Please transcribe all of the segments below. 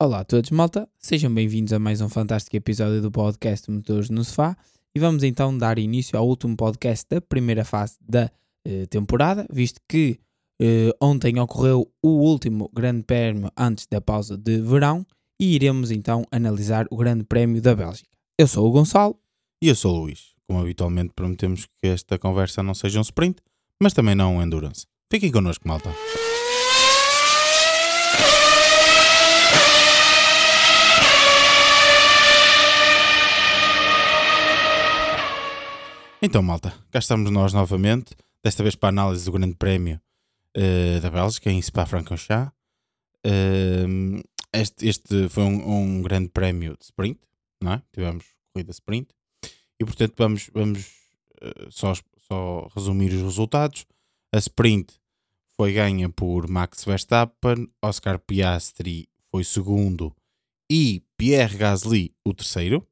Olá a todos, malta. Sejam bem-vindos a mais um fantástico episódio do podcast Motores no Sofá. E vamos então dar início ao último podcast da primeira fase da eh, temporada, visto que eh, ontem ocorreu o último grande prémio antes da pausa de verão e iremos então analisar o grande prémio da Bélgica. Eu sou o Gonçalo. E eu sou o Luís. Como habitualmente prometemos que esta conversa não seja um sprint, mas também não um endurance. Fiquem connosco, malta. Então, malta, cá estamos nós novamente, desta vez para a análise do Grande Prémio eh, da Bélgica em Spa-Francorchamps. Ehm, este, este foi um, um grande prémio de sprint, não é? Tivemos corrida sprint e, portanto, vamos, vamos eh, só, só resumir os resultados. A sprint foi ganha por Max Verstappen, Oscar Piastri foi segundo e Pierre Gasly o terceiro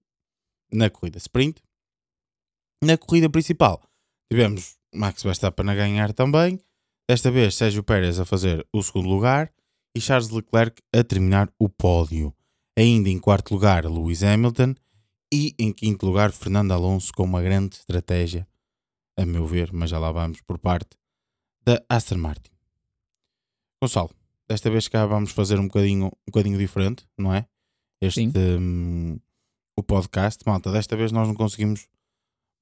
na corrida sprint. Na corrida principal tivemos Max Verstappen a ganhar também, desta vez Sérgio Pérez a fazer o segundo lugar e Charles Leclerc a terminar o pódio. Ainda em quarto lugar Lewis Hamilton e em quinto lugar Fernando Alonso com uma grande estratégia, a meu ver, mas já lá vamos por parte da Aston Martin. Gonçalo, desta vez cá vamos fazer um bocadinho, um bocadinho diferente, não é? Este hum, o podcast, malta, desta vez nós não conseguimos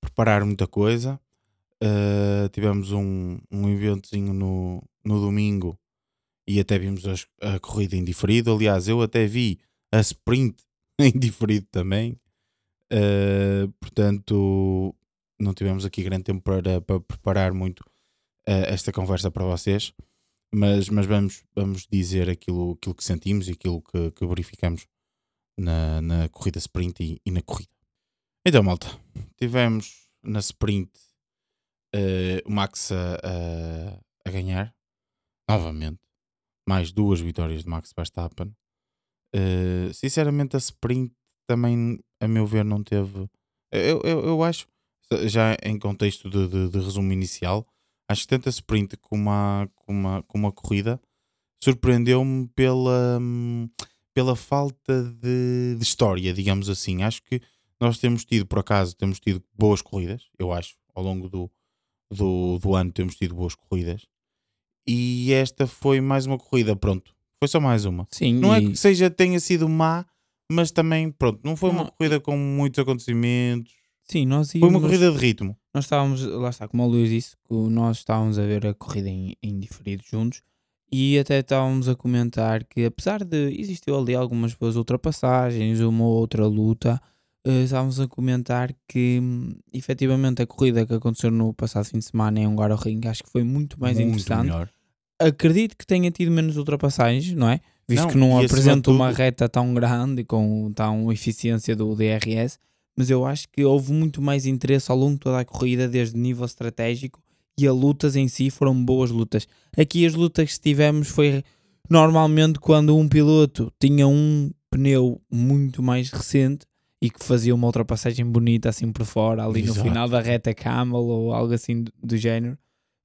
preparar muita coisa. Uh, tivemos um, um eventozinho no, no domingo e até vimos a, a corrida em diferido. Aliás, eu até vi a sprint em diferido também. Uh, portanto, não tivemos aqui grande tempo para, para preparar muito uh, esta conversa para vocês. Mas, mas vamos, vamos dizer aquilo, aquilo que sentimos e aquilo que, que verificamos na, na corrida sprint e, e na corrida. Então, malta, tivemos na sprint uh, o Max a, a, a, ganhar novamente. Mais duas vitórias de Max Verstappen. Uh, sinceramente, a sprint também, a meu ver, não teve. Eu, eu, eu acho, já em contexto de, de, de resumo inicial, acho que tanto a sprint como a, como a, como a corrida surpreendeu-me pela, pela falta de, de história, digamos assim. Acho que nós temos tido, por acaso, temos tido boas corridas, eu acho, ao longo do, do, do ano temos tido boas corridas. E esta foi mais uma corrida, pronto. Foi só mais uma. Sim, não e... é que seja tenha sido má, mas também, pronto, não foi não, uma corrida com muitos acontecimentos. Sim, nós íamos, Foi uma corrida de ritmo. Nós estávamos, lá está, como o Luís disse, que nós estávamos a ver a corrida em, em diferido juntos e até estávamos a comentar que apesar de existiu ali algumas boas ultrapassagens, uma ou outra luta, uh, estávamos a comentar que um, efetivamente a corrida que aconteceu no passado fim de semana em Hungaroring acho que foi muito mais muito interessante. Melhor. Acredito que tenha tido menos ultrapassagens, não é? Visto não, que não apresenta uma reta tão grande e com tão eficiência do DRS, mas eu acho que houve muito mais interesse ao longo de toda a corrida, desde nível estratégico e as lutas em si foram boas lutas. Aqui as lutas que tivemos foi normalmente quando um piloto tinha um pneu muito mais recente e que fazia uma ultrapassagem bonita assim por fora, ali Exato. no final da reta camel ou algo assim do, do, género.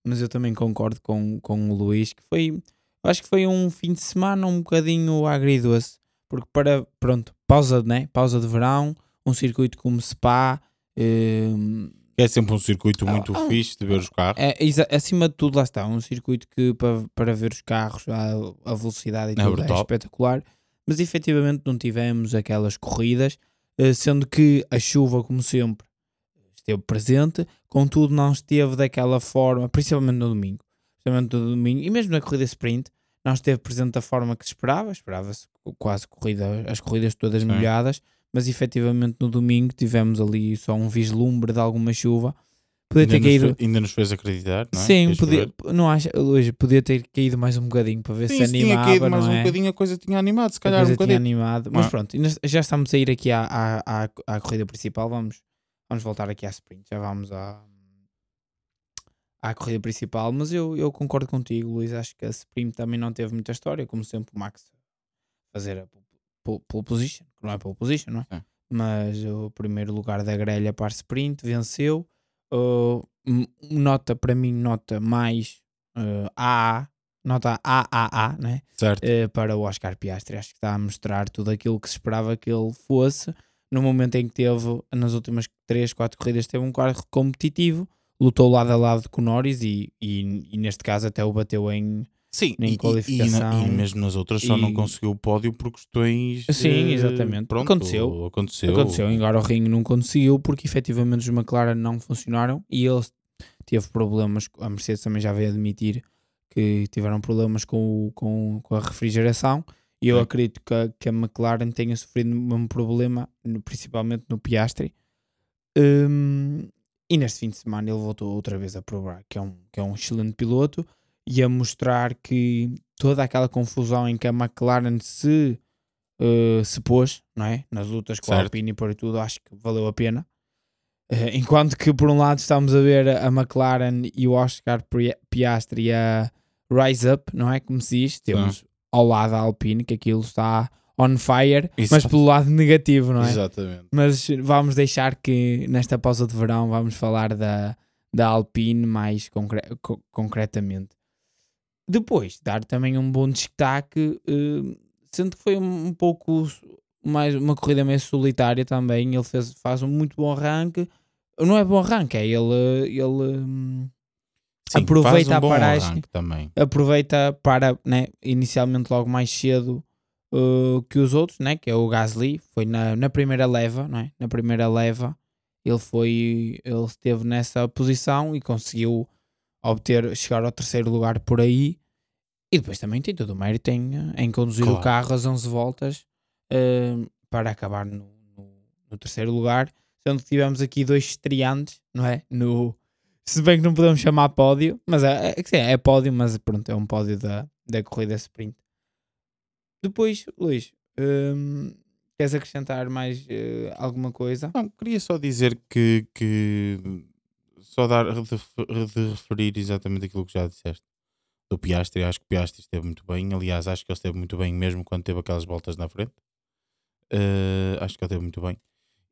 Mas eu também concordo com, com o Luís que foi, acho que foi um fim de semana um bocadinho agridoce, porque para, pronto, pausa, né? pausa de verão, um circuito como Spa. Um, é sempre um circuito ah, muito ah, fixe de ver os carros. É, acima de tudo, lá está, um circuito que para, para ver os carros, a, a velocidade e é tudo é, é espetacular. Mas efetivamente não tivemos aquelas corridas sendo que a chuva, como sempre, esteve presente, contudo não esteve daquela forma, principalmente no domingo, principalmente no domingo, e mesmo na corrida sprint, não esteve presente da forma que se esperava, esperava-se quase corrida, as corridas todas Sim. molhadas, mas efetivamente no domingo tivemos ali só um vislumbre de alguma chuva, Podia ainda ter caído. Nos, ainda nos fez acreditar, não é? Sim, podia, não acha, hoje podia ter caído mais um bocadinho para ver Sim, se, se animava. tinha caído mais um é? bocadinho, a coisa tinha animado, se calhar um bocadinho. tinha animado, mas pronto, já estamos a ir aqui à, à, à, à, corrida principal. Vamos, vamos voltar aqui à sprint, já vamos à, à corrida principal. Mas eu, eu concordo contigo, Luís. Acho que a sprint também não teve muita história, como sempre o Max fazer a pole, pole position, que não é pole position, não é? é? Mas o primeiro lugar da grelha para a sprint venceu. Uh, nota para mim, nota mais uh, A, nota AAA, né? Certo. Eh, para o Oscar Piastri. Acho que está a mostrar tudo aquilo que se esperava que ele fosse. No momento em que teve, nas últimas 3, 4 corridas, teve um carro competitivo, lutou lado a lado com o Norris e, e, e neste caso até o bateu em. Sim, Nem e, e- e, qualificação. na- e mesmo nas outras só não E- conseguiu o pódio por questões. Sim, exatamente. Pronto, Aconteceu. Aconteceu. Aconteceu, em Ring não conseguiu porque efetivamente os McLaren não funcionaram e ele teve problemas. A Mercedes também já veio admitir que tiveram problemas com, o- com, com a refrigeração. E eu Sim. acredito que a, que a McLaren tenha sofrido o mesmo problema, principalmente no Piastri. Hum, e neste fim de semana ele voltou outra vez a provar que é um, que é um excelente piloto e a mostrar que toda aquela confusão em que a McLaren se, eh, se pôs, não é? Nas lutas com a Certo. Alpine e por tudo, acho que valeu a pena. Eh, enquanto que por um lado estamos a ver a McLaren e o Oscar Piastri a rise up, não é? Como se diz, temos ao lado a Alpine que aquilo está on fire, mas Exato. pelo lado negativo, não é? Exatamente. Mas vamos deixar que nesta pausa de verão vamos falar da, da Alpine mais concre- co- concretamente. Depois, dar também um bom destaque, eh, sendo que foi um, um pouco mais uma corrida meio solitária também. Ele fez, faz um muito bom arranque. Não é bom arranque, é ele, ele hum, Sim, Aproveita um a paragem. também. aproveita para, né, inicialmente logo mais cedo uh, que os outros, né, que é o Gasly, foi na, na primeira leva, não é? Na primeira leva ele foi, ele esteve nessa posição e conseguiu obter, chegar ao terceiro lugar por aí e depois também tem todo o mérito em, em conduzir o Claro. carro às 11 voltas uh, para acabar no, no, no terceiro lugar, sendo que tivemos aqui dois estreantes, não é? No, se bem que não podemos chamar pódio, mas é, é, é pódio, mas pronto, é um pódio da, da corrida sprint. Depois, Luís, hum, queres acrescentar mais eh, alguma coisa? Não, queria só dizer que, que só dar de, referir exatamente aquilo que já disseste do Piastri. Acho que o Piastri esteve muito bem. Aliás, acho que ele esteve muito bem mesmo quando teve aquelas voltas na frente. Eh, acho que ele esteve muito bem.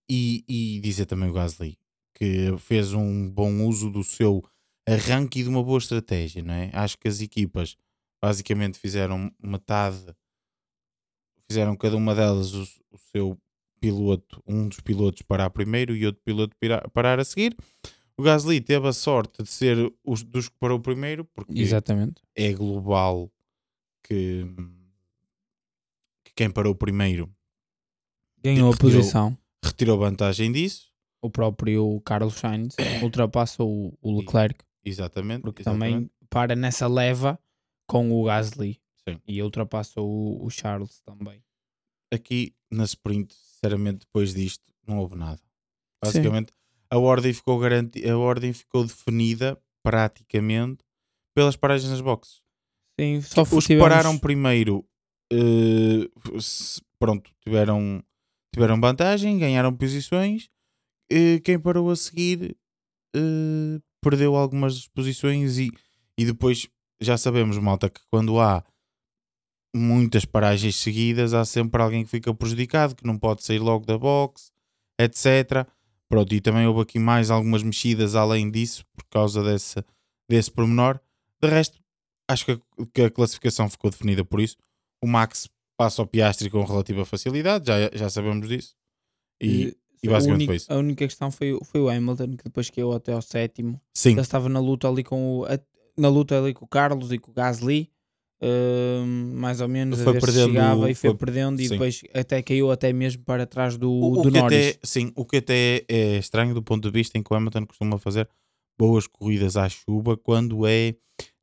E, e dizer também o Gasly que fez um bom uso do seu arranque e de uma boa estratégia, não é? Acho que as equipas basicamente fizeram metade, fizeram cada uma delas o, o seu piloto, um dos pilotos parar primeiro e outro piloto parar a seguir. O Gasly teve a sorte de ser os dos que parou primeiro, porque Exatamente. é global que, que quem parou primeiro Ganhou a Retirou- posição. retirou vantagem disso. O próprio Carlos Sainz ultrapassa o, o Leclerc, Exatamente. porque exatamente. também para nessa leva com o Gasly Sim. e ultrapassa o, o Charles também. aqui na sprint, sinceramente, depois disto, não houve nada. Basicamente, a ordem ficou garanti a ordem ficou definida praticamente pelas paragens nas boxes. Sim, só Os que pararam primeiro, se- pronto, tiveram, tiveram vantagem, ganharam posições. Eh, quem parou a seguir eh, perdeu algumas posições e, e depois já sabemos, malta, que quando há muitas paragens seguidas, há sempre alguém que fica prejudicado, que não pode sair logo da box, etc. Pronto, e também houve aqui mais algumas mexidas além disso, por causa desse, desse pormenor. De resto, acho que a, que a classificação ficou definida por isso. O Max passa ao Piastri com relativa facilidade, já, já sabemos disso. E, e a basicamente única, foi isso. A única questão foi, o- foi o Hamilton, que depois caiu até ao sétimo. sim, Ele estava na luta ali com o, na luta ali com o Carlos e com o Gasly. Hum, mais ou menos Foi a ver chegava e foi, foi- perdendo e sim. depois até caiu até mesmo para trás do, o, o do Norris. até, sim, o que até é estranho do ponto de vista em que o Hamilton costuma fazer boas corridas à chuva quando é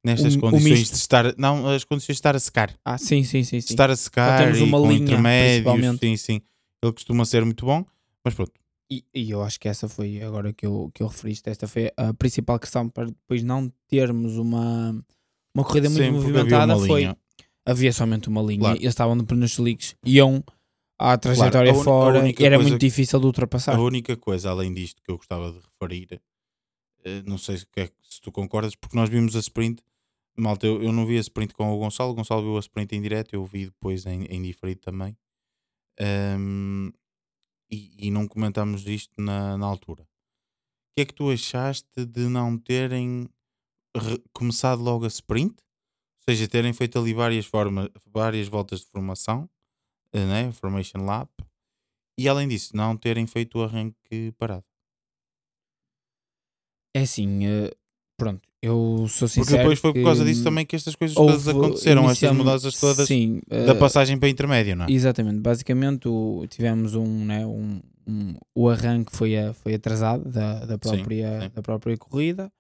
nestas O- condições de estar, não, as condições de estar a secar. Ah, sim, sim, sim. Sim. estar a secar e uma com linha, intermédios, sim, sim. Ele costuma ser muito bom, mas pronto, E, e eu acho que essa foi agora que eu, que eu referiste. Esta foi a principal questão para depois não termos uma, uma corrida muito Sim, porque havia movimentada. Foi havia somente uma linha. Claro. Eles estavam de pneus slicks, iam à trajetória a fora e era muito que- difícil de ultrapassar. A única coisa além disto que eu gostava de referir, eh, não sei se, é- se tu concordas, porque nós vimos a sprint, malta, eu, eu não vi a sprint com o Gonçalo, o Gonçalo viu a sprint em direto, eu vi depois em, em diferido também. Ahm, e, e não comentámos isto na, na altura. O que é que tu achaste de não terem re- começado logo a sprint? Ou seja, terem feito ali várias, várias voltas de formação, eh, né? Formation Lap, e além disso, não terem feito o arranque parado. É assim, eh, pronto, eu sou Porque sincero. depois foi por causa disso também que estas coisas todas aconteceram, estas mudanças todas Sim, da eh, passagem para intermédio, não é? Exatamente, basicamente o- tivemos um, né, um, um- o arranque foi, a- foi atrasado da, da, própria, sim. da própria corrida,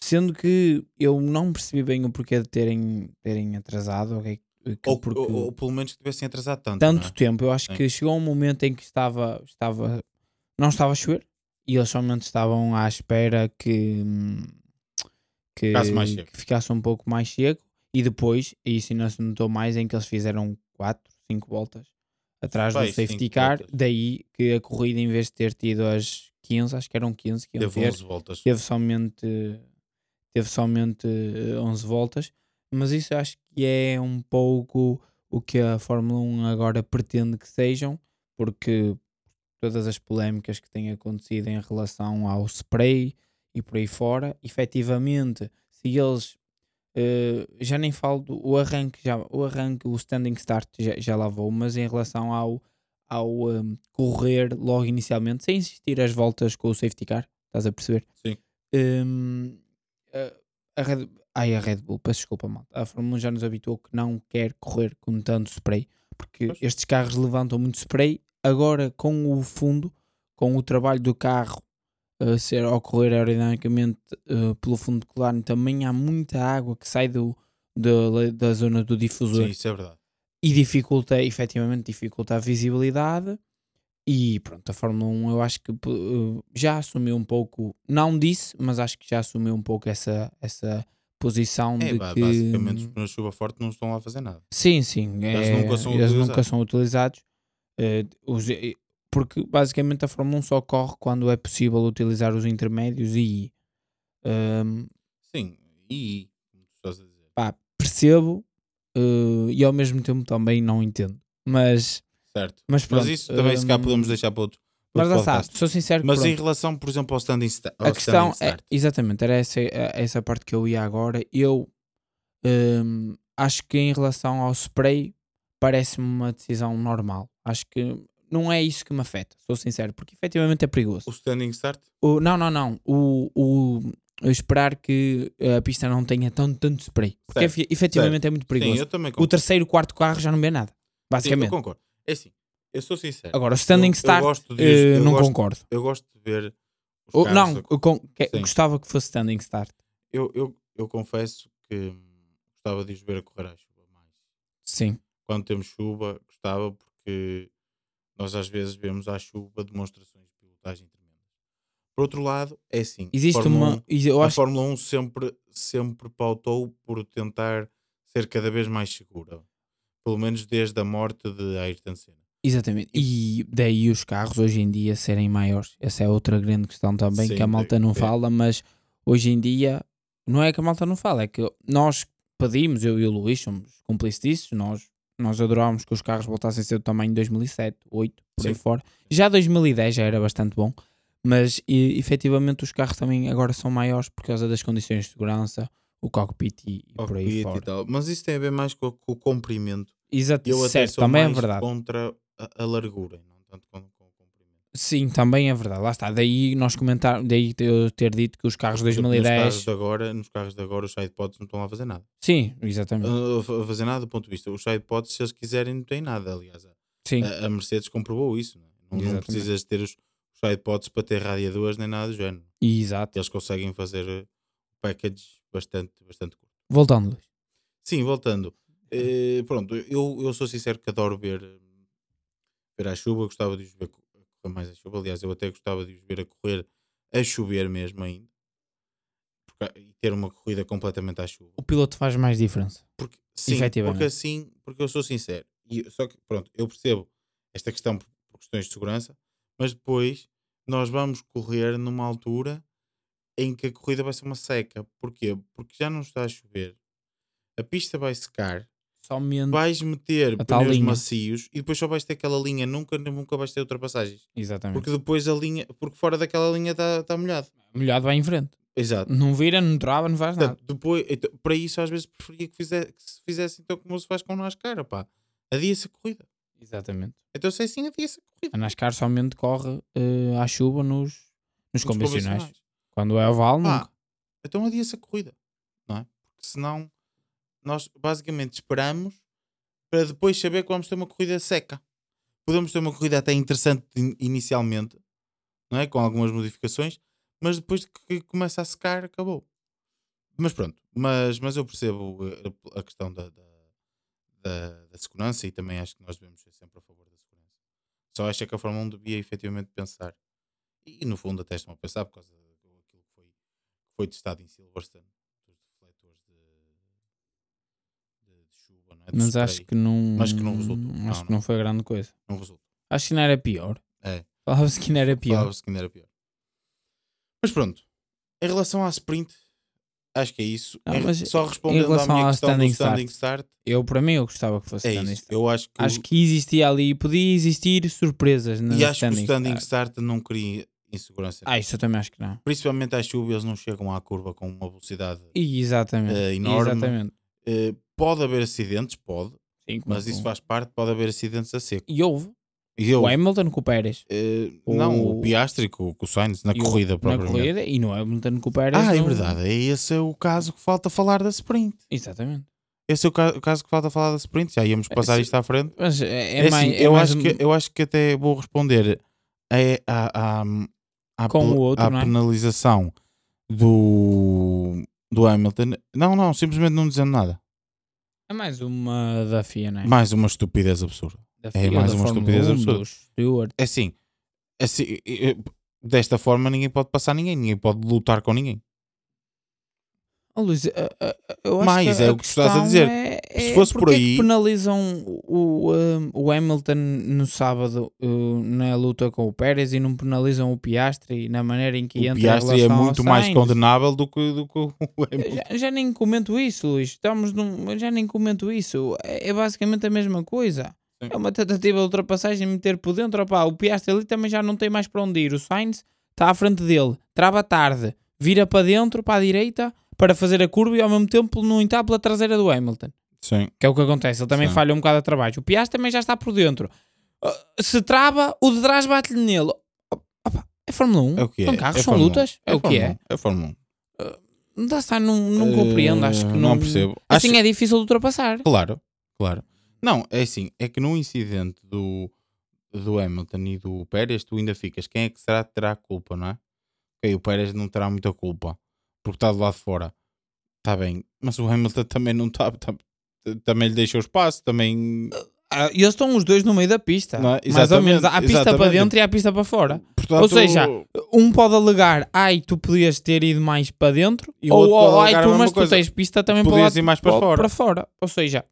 sendo que eu não percebi bem o porquê de terem, terem atrasado, ok? Que- Ou, porque ou- ou pelo menos que tivessem atrasado tanto. tanto não é? tempo, eu acho Sim. que chegou um momento em que estava, estava não estava a chover e eles somente estavam à espera que, que, Ficasse que ficasse um pouco mais seco e depois, e isso ainda se notou mais em que eles fizeram 4, 5 voltas atrás Vai, do safety car, voltas. daí que a corrida em vez de ter tido as 15, acho que eram 15 que iam Teve ter, 11 voltas. teve somente teve somente eh, 11 voltas, mas isso acho que é um pouco o que a Fórmula 1 agora pretende que sejam, porque todas as polémicas que têm acontecido em relação ao spray e por aí fora, efetivamente, se eles eh, já nem falo do o arranque, já, o arranque, o standing start já, já lá vou, mas em relação ao, ao um, correr logo inicialmente, sem existir as voltas com o safety car, estás a perceber? Sim. Hum, a, Red, ai, a Red Bull, peço desculpa, malta. A Fórmula 1 já nos habituou que não quer correr com tanto spray, porque Pois. estes carros levantam muito spray. Agora, com o fundo, com o trabalho do carro a ser a ocorrer aerodinamicamente eh, pelo fundo de colado, também há muita água que sai do, da, da zona do difusor Sim, isso é verdade. e dificulta, efetivamente, dificulta a visibilidade. E pronto, a Fórmula 1 eu acho que uh, já assumiu um pouco, não disse, mas acho que já assumiu um pouco essa, essa posição É, de que. basicamente os pneus de chuva forte não estão lá a fazer nada. Sim, sim. Eles é- nunca são eles nunca utilizados. são utilizados. Eh, os- eh, porque basicamente a Fórmula 1 só corre quando é possível utilizar os intermédios e ehm, Sim, e como tu estás a dizer, pá, percebo eh, e ao mesmo tempo também não entendo. Mas, certo. mas pronto. Mas isso também se cá hum, podemos deixar para outro, Mas lá está, sou sincero Mas pronto, em relação, por exemplo, ao standing, sta ao a questão standing é, start, exatamente, era essa, é- essa parte que eu ia agora. Eu hum, acho que em relação ao spray parece-me uma decisão normal. Acho que não é isso que me afeta, sou sincero, porque efetivamente é perigoso. o standing start, O, não, não, não. O, o, o esperar que a pista não tenha tanto, tanto spray. Porque Certo, efe- efetivamente é muito sim, perigoso. também o terceiro, quarto carro já não vê nada. Sim, eu Basicamente. concordo. É assim, eu sou sincero. Agora, o standing Eu- start, eh, eu não gosto- concordo. Eu gosto de ver não, a- con- que- gostava que fosse standing start. eu, eu, eu confesso que gostava de os ver a correr à chuva mais. Sim. Quando temos chuva, gostava porque nós às vezes vemos à chuva demonstrações de pilotagem tremendas. Por outro lado, é assim. Existe Fórmula uma. 1 Eu a Fórmula 1 sempre, sempre pautou por tentar ser cada vez mais segura. Pelo menos desde a morte de Ayrton Senna. Exatamente. E daí os carros hoje em dia serem maiores. Essa é outra grande questão também que Sim, a malta não é. fala, mas hoje em dia não é que a malta não fala, é que nós pedimos, eu e o Luís somos cúmplices disso, nós, nós adorávamos que os carros voltassem a ser do tamanho de 2007, 2008, por aí Sim. fora. Já 2010 já era bastante bom, mas e, efetivamente os carros também agora são maiores por causa das condições de segurança, o cockpit e, e por aí fora. Mas isso tem a ver mais com, com o comprimento. Exato, Eu até certo, sou também é mais verdade. contra a, a largura, não tanto com, com o comprimento. Sim, também é verdade. Lá está. Daí nós comentar, daí eu ter dito que os carros de Por exemplo, Nos 2010. carros de agora, nos carros de agora, os sidepods não estão lá a fazer nada. Sim, exatamente. A a fazer nada do ponto de vista. Os sidepods, se eles quiserem, não têm nada. Aliás, a, Sim, a Mercedes comprovou isso. Não, é? não, não precisas ter os, os sidepods para ter radiadores nem nada do género. exato. Eles conseguem fazer eh, package bastante, bastante curto. Voltando, Luís. Sim, voltando. Eh, pronto, eu, eu sou sincero que adoro ver, ver a chuva. Gostava de os ver correr mais a chuva. Aliás, eu até gostava de os ver a correr a chover mesmo ainda. Porque- e ter uma corrida completamente à chuva. O piloto faz mais diferença. Porque, sim, porque assim, porque eu sou sincero. E, só que, pronto, eu percebo esta questão por, por questões de segurança, mas depois nós vamos correr numa altura em que a corrida vai ser uma seca. Porquê? Porque já não está a chover, a pista vai secar, Somente. vais meter pneus linha. macios e depois só vais ter aquela linha, nunca, nunca vais ter ultrapassagens. Exatamente. Porque depois a linha, porque fora daquela linha está tá molhado. Molhado vai em frente. Exato. Não vira, não trava, não faz nada. Portanto, depois, então, para isso, às vezes preferia que, fizer, que se fizesse então como se faz com o NASCAR, pá. Adia-se a corrida. Exatamente. Então, se é assim, adia-se a corrida. A NASCAR somente corre eh, à chuva nos, nos Nos convencionais. Quando é oval, nunca. então adia-se a corrida, não é? Porque senão nós basicamente esperamos para depois saber que vamos ter uma corrida seca. Podemos ter uma corrida até interessante in- inicialmente, não é? Com algumas modificações, mas depois de que começa a secar, acabou. Mas pronto, mas, mas eu percebo eh, a, a questão da, da, da- da segurança e também acho que nós devemos ser sempre a favor da segurança. Só acho é que a Fórmula 1 devia efetivamente pensar, e, no fundo até estão a pensar por causa daquilo que foi, que foi testado em Silverstone, dos refletores de, de, de chuva, não é? De Mas spray. acho que não. Mas que não resultou. Acho Não, que não. não foi grande coisa. não resulta. Acho que não era pior. É. Falava-se que não era pior. Falava-se que ainda era pior. Mas pronto, em relação à sprint, acho que é isso. Não, Em- só respondendo à minha à questão standing do standing start, Eu, para mim, eu gostava que fosse é standing isso. start. Eu acho que, Acho que existia ali, podia existir surpresas na e acho que o standing, start. start não cria insegurança. Ah, isso eu também acho que não. Principalmente às chuvas, eles não chegam à curva com uma velocidade E exatamente. eh, enorme. Exatamente. Eh, pode haver acidentes, pode, Sim, mas isso faz parte, pode haver acidentes a seco. E houve. E eu, O Hamilton com o Pérez. eh, o- não, o Piastri com, com o Sainz na E corrida Na corrida. E no Hamilton com o Pérez. Ah, é não- verdade. É esse é o caso que falta falar da sprint. Exatamente. Esse é o ca- o caso que falta falar da sprint. Já íamos passar Esse- isto à frente. Mas é, é É mais. assim, é eu, mais acho que, eu acho que até vou responder a, a, a, pe- o outro, é? penalização do, do Hamilton. Não, não, simplesmente não dizendo nada. É mais uma da FIA, não é? Mais uma estupidez absurda. Da é mais uma Fórmula estupidez 1, absurda. É assim, assim, eh, desta forma ninguém pode passar ninguém, ninguém pode lutar com ninguém. Oh, Luís, eh, eh, eu acho Mais, que é o que estás a dizer. É, Se é fosse por é aí- penalizam o, um, o Hamilton no sábado uh, na luta com o Pérez e não penalizam o Piastri na maneira em que O entra em Piastri é muito mais condenável do que, do que o Hamilton. Já, já nem comento isso, Luís. Estamos num, já nem comento isso. É, é basicamente a mesma coisa. Sim. É uma tentativa de ultrapassagem meter por dentro. Opá, o Piastri ali também já não tem mais para onde ir. O Sainz está à frente dele, trava tarde, vira para dentro, para a direita, para fazer a curva e ao mesmo tempo não entrar pela traseira do Hamilton. Sim. Que é o que acontece. Ele também Sim. falha um bocado a trabalho. O Piastri também já está por dentro. Ah, Se trava, o de trás bate-lhe nele. Opa, é Fórmula 1. É o que é. São carros, é são lutas. 1. É, o que é. 1. É Fórmula 1. Não, dá, está, não, não compreendo. Acho que Eh, não, não percebo. Assim Acho- é difícil de ultrapassar. Claro, claro. Não, é assim, é que no incidente do, do Hamilton e do Pérez, tu ainda ficas, quem é que será que terá a culpa, não é? Ok, o Pérez não terá muita culpa, porque está do lado de fora. Está bem, mas o Hamilton também não está, tá- também lhe deixou espaço, também... Ah, eles estão os dois no meio da pista. É? Mais ou menos. Há a Exatamente, pista para exatamente. dentro e há a pista para fora. Portanto, Ou seja, Um pode alegar, ai, tu podias ter ido mais para dentro. E ou, ou ai, tu, mas tu coisa. tens pista também para, Podias lado- ir mais para fora. para fora. Ou seja,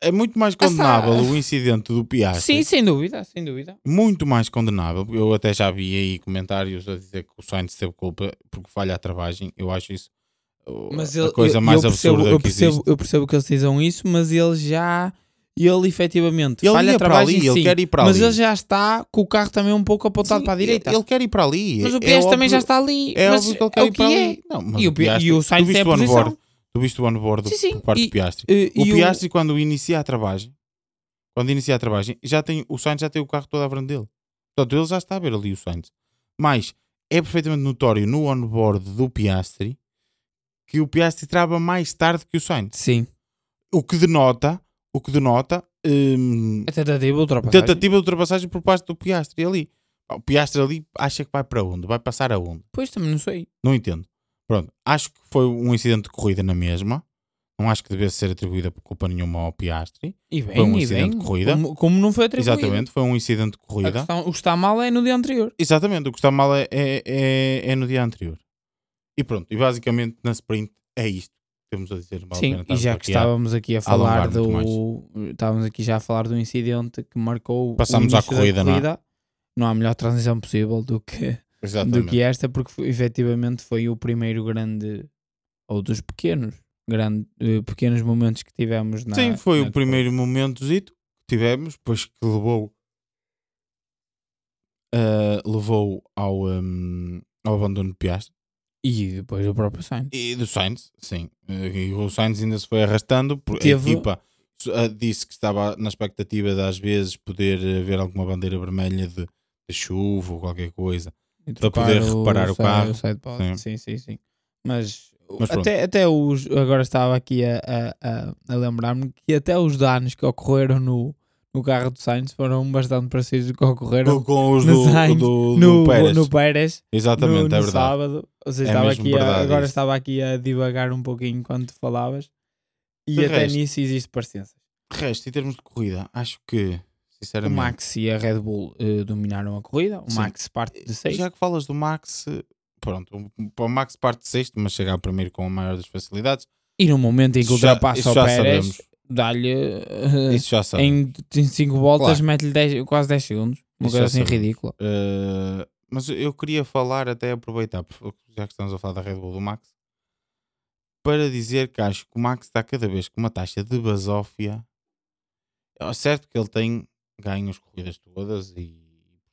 é muito mais Essa- condenável o incidente do Piastri. sim, sem dúvida, sem dúvida. muito mais condenável. Eu até já vi aí comentários a dizer que o Sainz teve culpa porque falha a travagem. Eu acho isso uh, Mas a ele, coisa eu, mais eu percebo, absurda eu que percebo, existe. eu percebo que eles dizem isso, mas ele já. Ele efetivamente Ele falha a para travagem, ali, ele sim, quer ir para mas ali. ele já está com o carro também um pouco apontado Sim, para a direita. Ele, ele quer ir para ali. mas o É PS também óbvio- já está ali. É mas óbvio que ele é quer o ir para que é. ali. Não, mas E o, Piastri- e o tu Sainz tem viste a posição. Tu viste o onboard Sim, sim. por parte E- do Piastri. Eh, O e Piastri, quando inicia a travagem, quando inicia a travagem, já tem, o Sainz já tem o carro todo à frente dele. Portanto, ele já está a ver ali o Sainz. Mas é perfeitamente notório no onboard do Piastri que o Piastri trava mais tarde que o Sainz. Sim. O que denota, o que denota hum, A tentativa de ultrapassagem. tentativa de ultrapassagem por parte do Piastri ali. O Piastri ali acha que vai para onde? Vai passar aonde? Pois também não sei. Não entendo. Pronto, acho que foi um incidente de corrida na mesma. Não acho que devesse ser atribuída por culpa nenhuma ao Piastri. E bem, Foi um incidente bem. de corrida. Como, como não foi atribuído. Exatamente, foi um incidente de A corrida. questão- o que está mal é no dia anterior. Exatamente, o que está mal é, é, é- é no dia anterior. E pronto, e basicamente na sprint é isto que temos a dizer. Vale a Sim, e já que a- estávamos aqui a falar muito do. Estávamos aqui já a falar do incidente que marcou. o Passamos à início da corrida, não é? Não há melhor transição possível do que, do Exatamente. que esta, porque foi- efetivamente foi o primeiro grande. Ou dos pequenos. Grande, eh, pequenos momentos que tivemos na. Sim, foi na o primeiro momento que tivemos, depois que levou, ah, levou ao, hum, ao abandono de Piastri. E depois o próprio Sainz. E do Sainz, sim. E o Sainz ainda se foi arrastando, porque Teve- a equipa eh, disse que estava na expectativa de às vezes poder haver alguma bandeira vermelha de, de chuva ou qualquer coisa. Para poder reparar o side- carro. sidepod. Sim. Sim, sim, sim. Mas, Mas até, até os. Agora estava aqui a, a, a, lembrar-me que até os danos que ocorreram no, no carro do Sainz foram bastante parecidos com o que ocorreram Com, os no do, Sainz, do, do no, Pérez. no Pérez. Exatamente, no, é no verdade. sábado. Ou seja, É estava aqui a- agora isso. estava aqui a divagar um pouquinho enquanto falavas. E De até resto- nisso existe parecença. De resto, em termos de corrida, acho que, O. Max e a Red Bull eh, dominaram a corrida. O Sim. Max parte de 6. Já que falas do Max, pronto, o- Max parte de sexto, mas chega primeiro com a maior das facilidades. E no momento em que ultrapassa o Pérez, dá-lhe. sabemos. em 5 voltas, Claro. mete-lhe 10 quase 10 segundos. Uma coisa assim ridícula. Uh, mas eu queria falar, até aproveitar, já que estamos a falar da Red Bull do Max, para dizer que acho que o Max está cada vez com uma taxa de basófia. É certo que ele tem ganho as corridas todas e,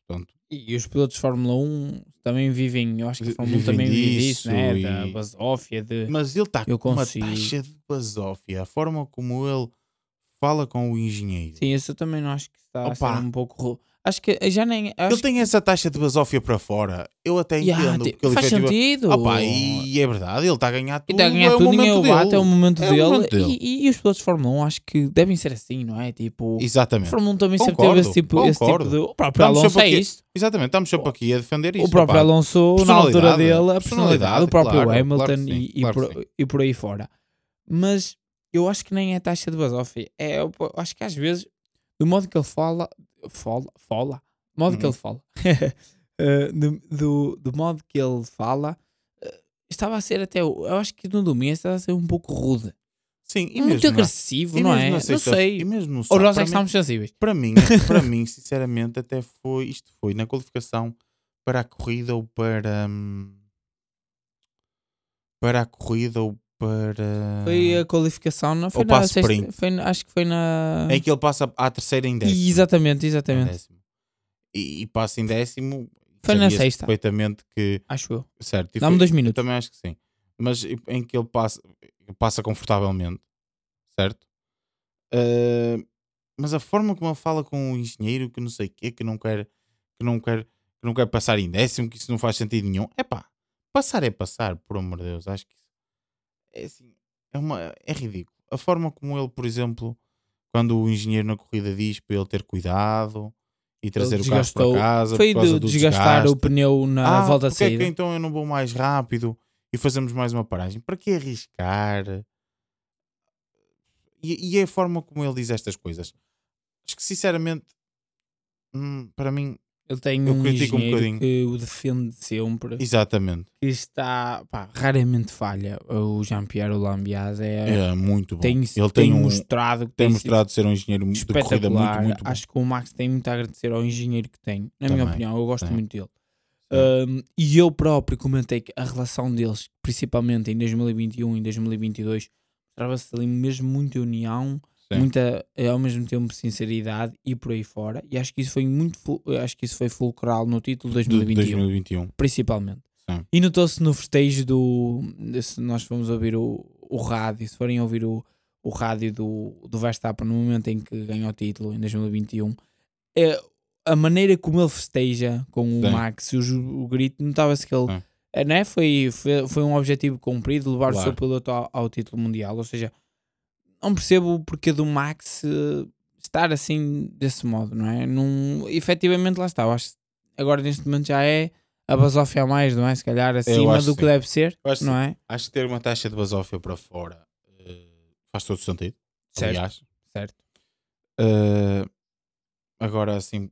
portanto, E os pilotos de Fórmula 1 também vivem, eu acho que a Fórmula 1 vivem também vive disso isso, né? Da e- basófia, de. mas ele está com uma consigo. taxa de basófia. A forma como ele fala com o engenheiro. Sim, isso eu também não acho que está a ser Opa. um pouco. Acho que já nem. Ele tem essa taxa de basófia para fora. Eu até que, Ya, entendo. te- porque ele faz efetiva- sentido. Opa, e é verdade, ele está a ganhar E tudo. está a ganhar é tudo, ninguém o bate, é o momento É o dele. momento dele. E, e os pilotos de Fórmula 1 acho que devem ser assim, não é? Tipo, a Exatamente. Fórmula 1 também sempre Concordo, teve esse tipo, esse tipo concordo. de. O próprio Estamos Alonso sempre é aqui- isso. Exatamente, estamos sempre aqui a defender isso. O próprio opá. Alonso, na altura dele, a personalidade, personalidade, o próprio claro, Hamilton claro que sim, e, claro que por, e por aí fora. Mas eu acho que nem é taxa de basófia. É, eu acho que às vezes, do modo que ele fala, fala, fala, do modo que Uhum. ele fala, eh, do, do, do modo que ele fala, eh, estava a ser até, eu acho que no domingo estava a ser um pouco rude. Sim, e Muito mesmo, agressivo, não é? Não sei. E mesmo Ou nós é que estamos sensíveis. Para mim, para mim, sinceramente, até foi. Isto foi na qualificação para a corrida ou para. hum, para a corrida ou para. Foi a qualificação, não foi Ou na sexta, sprint. foi, acho que foi na... Em que ele passa à terceira em décimo. Exatamente, exatamente. E, e passa em décimo. Foi na sexta. perfeitamente que. Acho eu. Certo. Dá-me dois minutos. também acho que sim. Mas em que ele passa, passa confortavelmente, certo? Ah, mas a forma como ele fala com o engenheiro, que não sei o quê, que não quer, que não quer, que não quer passar em décimo, que isso não faz sentido nenhum. É pá, passar é passar, por amor de Deus. Acho que é assim, é, uma, é ridículo. A forma como ele, por exemplo, quando o engenheiro na corrida diz para ele ter cuidado e trazer o carro para casa, Foi por causa de do desgastar o desgaste. pneu na Ah, volta de porque é saída. que então eu não vou mais rápido e fazemos mais uma paragem? Para que arriscar? E, e é a forma como ele diz estas coisas. Acho que sinceramente, hum, para mim, Ele tem eu um critico um engenheiro bocadinho. que o defende sempre. exatamente, Que está, pá, raramente falha. O Jean-Pierre Lambiase é, é muito bom. tem, ele tem, tem, um, mostrado que tem sido mostrado ser um engenheiro de corrida muito, muito bom. Acho que o Max tem muito a agradecer ao engenheiro que tem. Na Também, minha opinião, eu gosto muito dele. Um, e eu próprio comentei que a relação deles, principalmente em 2021 e 2022, mostrava-se ali mesmo muita união, Sim. muita, eh, ao mesmo tempo, sinceridade e por aí fora. E acho que isso foi muito, acho que isso foi fulcral no título de De 2021, 2021. principalmente. Sim. E notou-se no festejo do. Se nós fomos ouvir o, o rádio, se forem ouvir o, o rádio do, do Verstappen no momento em que ganhou o título, em 2021, é, a maneira como ele festeja com o Sim. Max e o, o grito, notava-se que ele. Sim. é, né? foi, foi, foi um objetivo cumprido, levar o Claro. seu piloto ao, ao título mundial. Ou seja, não percebo o porquê do Max eh, estar assim desse modo, não é? Num, efetivamente, lá está. Eu acho que agora neste momento já é a basófia a mais, não é? Se calhar acima do que sim. deve ser, acho não é? Acho que ter uma taxa de basófia para fora eh, faz todo sentido. Certo. Aliás, Certo. Uh, agora, assim,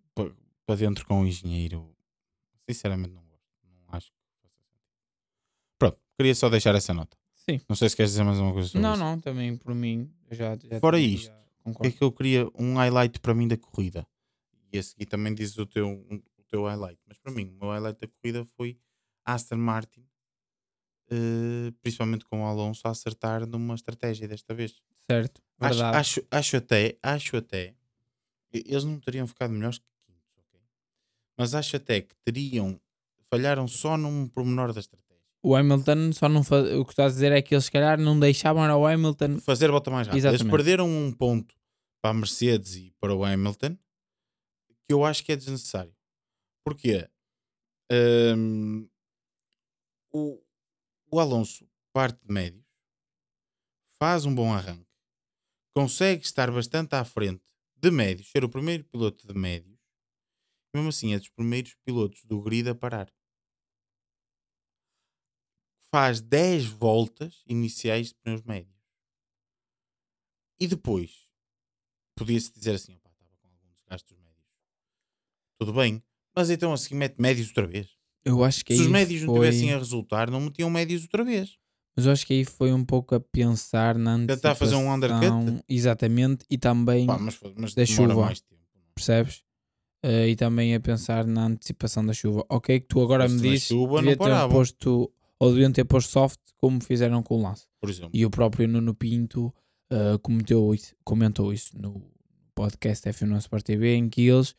para dentro com o engenheiro, sinceramente não gosto. Não acho que faça sentido. Pronto, queria só deixar essa nota. Sim. Não sei se queres dizer mais uma coisa sobre Não, isso. não, também por mim. Já, já Fora isto, O que é que eu queria? Um highlight para mim da corrida. E a seguir também dizes o teu, um- o teu highlight. Mas para mim, o meu highlight da corrida foi Aston Martin, uh, principalmente com o Alonso a acertar numa estratégia desta vez. Certo, Acho, acho, acho até, acho até, eles não teriam ficado melhores que quintos, ok? Mas acho até que teriam, falharam só num pormenor da estratégia. O Hamilton só não faz, o que estás a dizer é que eles se calhar não deixavam o Hamilton fazer volta mais rápida. Eles perderam um ponto para a Mercedes e para o Hamilton que eu acho que é desnecessário. Porquê? Hum, o, o Alonso parte de médios, faz um bom arranque, consegue estar bastante à frente de médios, ser o primeiro piloto de médios, mesmo assim é dos primeiros pilotos do grid a parar. Faz 10 voltas iniciais de pneus médios. E depois, podia-se dizer assim, opá, estava com algum desgaste dos médios. Tudo bem, mas então assim mete médios outra vez. eu acho que Se os médios não foi, tivessem a resultar, não metiam médios outra vez. mas eu acho que aí foi um pouco a pensar na Tentar fazer um antecipação, undercut? exatamente e também Pá, mas, mas da chuva. mais tempo. percebes Eh, e também a pensar na antecipação da chuva ok que tu agora me fosse na dizes chuva, devia não ter posto ou deviam ter posto soft como fizeram com o lance Por exemplo. E o próprio Nuno Pinto eh, comentou, isso, comentou isso no podcast F1 Sport TV, em que eles,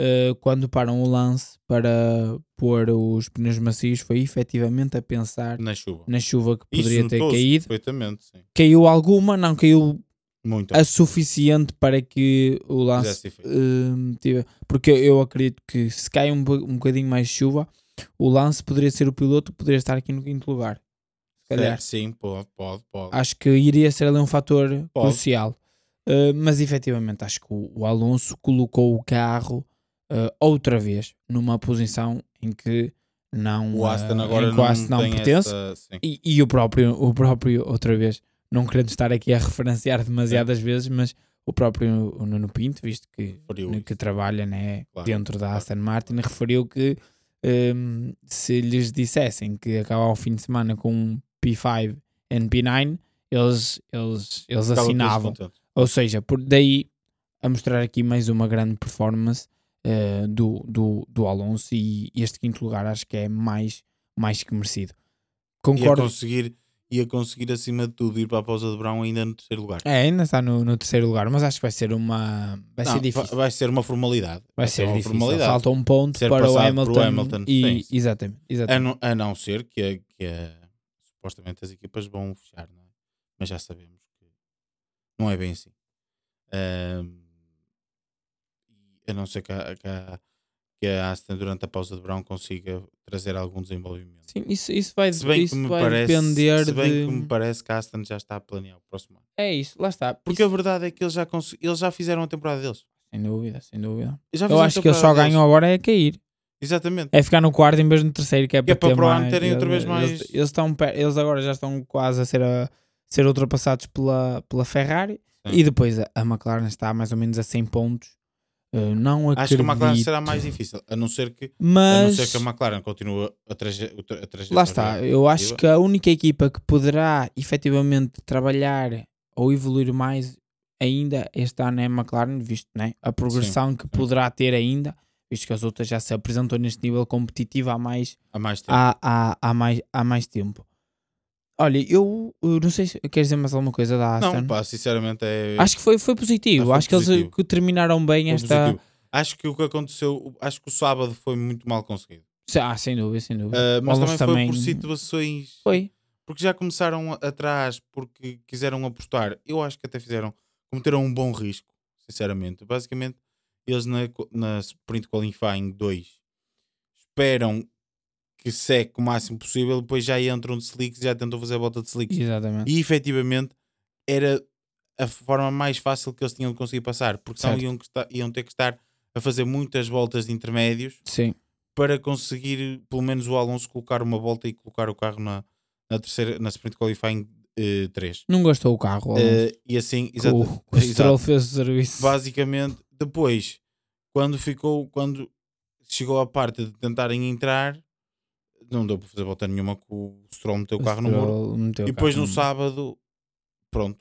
eh, quando param o lance para pôr os pneus macios, foi efetivamente a pensar Na chuva. na chuva que Isso poderia ter notou-se caído. Perfeitamente, sim. Caiu alguma, não caiu Muito. a suficiente para que o lance eh, tive- porque eu acredito que se cai um, um bocadinho mais de chuva, o lance poderia ser o piloto, poderia estar aqui no quinto lugar. Se calhar. Sim, pode, pode, pode. Acho que iria ser ali um fator Pode. crucial. Uh, mas efetivamente acho que o, o Alonso colocou o carro uh, outra vez numa posição em que não, o Aston uh, agora não, não pertence. Sim. e, e o próprio o próprio outra vez não querendo estar aqui a referenciar demasiadas vezes mas o próprio o Nuno Pinto visto que, Referiu que isso. trabalha né, Claro, dentro da claro. Aston Martin referiu que um, se lhes dissessem que acabava o fim de semana com um P5 e P9 eles, eles, eles assinavam ou seja, por daí a mostrar aqui mais uma grande performance eh, do, do, do Alonso e este quinto lugar acho que é mais, mais que merecido. Concordo. conseguir, ia conseguir, acima de tudo, ir para a pausa de verão ainda no terceiro lugar. É, ainda está no, no terceiro lugar, mas acho que vai ser uma. Vai Não, ser difícil. Vai ser uma formalidade. Vai ser uma difícil. formalidade. Falta um ponto Ser para o Hamilton. Hamilton, e, sim, sim. Exatamente. A exatamente. não, a não ser que, a- que a- supostamente as equipas vão fechar, não é? mas já sabemos que não é bem assim. E a não ser que a, que, a, que a Aston durante a pausa de verão consiga trazer algum desenvolvimento. Sim, isso, isso vai, Se bem isso que me vai parece, depender se bem de. que me parece que a Aston já está a planear o próximo ano. É isso, lá está. Porque Isso- a verdade é que eles já, cons- eles já fizeram a temporada deles. Sem dúvida, sem dúvida. Eu acho que eles só deles. ganham agora é cair. Exatamente. É ficar no quarto em vez de no terceiro, que é para, é para ter para o ano terem outra vez mais- Eles, eles estão, eles agora já estão quase a ser, a, ser ultrapassados pela, pela Ferrari Sim. e depois a, a McLaren está mais ou menos a 100 pontos. Uh, não acredito. Acho que a McLaren será mais difícil, a não ser que, a não Mas ser que a McLaren continue a, traje, a trajetória. lá está. Eu acho que a única equipa que poderá efetivamente trabalhar ou evoluir mais ainda este ano é a McLaren, visto né, a progressão que poderá ter ainda, visto que as outras já se apresentou neste nível competitivo há mais há mais tempo. há, há, há, mais, há mais tempo. Olha, eu uh, não sei se queres dizer mais alguma coisa da Aston. não, pá, sinceramente é. acho que foi, foi positivo. Foi acho que eles positivo. uh, que terminaram bem foi esta. positivo. Acho que o que aconteceu, acho que o sábado foi muito mal conseguido. Ah, sem dúvida, sem dúvida. Ah, mas também, também- foi por situações. Foi. Porque já começaram atrás porque quiseram apostar. Eu acho que até fizeram, cometeram um bom risco, sinceramente. Basicamente, eles na, na Sprint Qualifying 2 esperam que seque o máximo possível, depois já entram de slicks, já tentam fazer a volta de slicks. Exatamente. E efetivamente era a forma mais fácil que eles tinham de conseguir passar, porque senão iam, iam ter que estar a fazer muitas voltas de intermédios Sim. para conseguir, pelo menos, o Alonso colocar uma volta e colocar o carro na, na terceira, na Sprint Qualifying 3. Não gastou o carro. Alonso. e assim, exato, o, o exato. Fez o serviço. basicamente, depois, quando ficou, quando chegou à parte de tentarem entrar, não deu para fazer volta nenhuma que o Stroll meteu o carro no muro. E depois no sábado, pronto,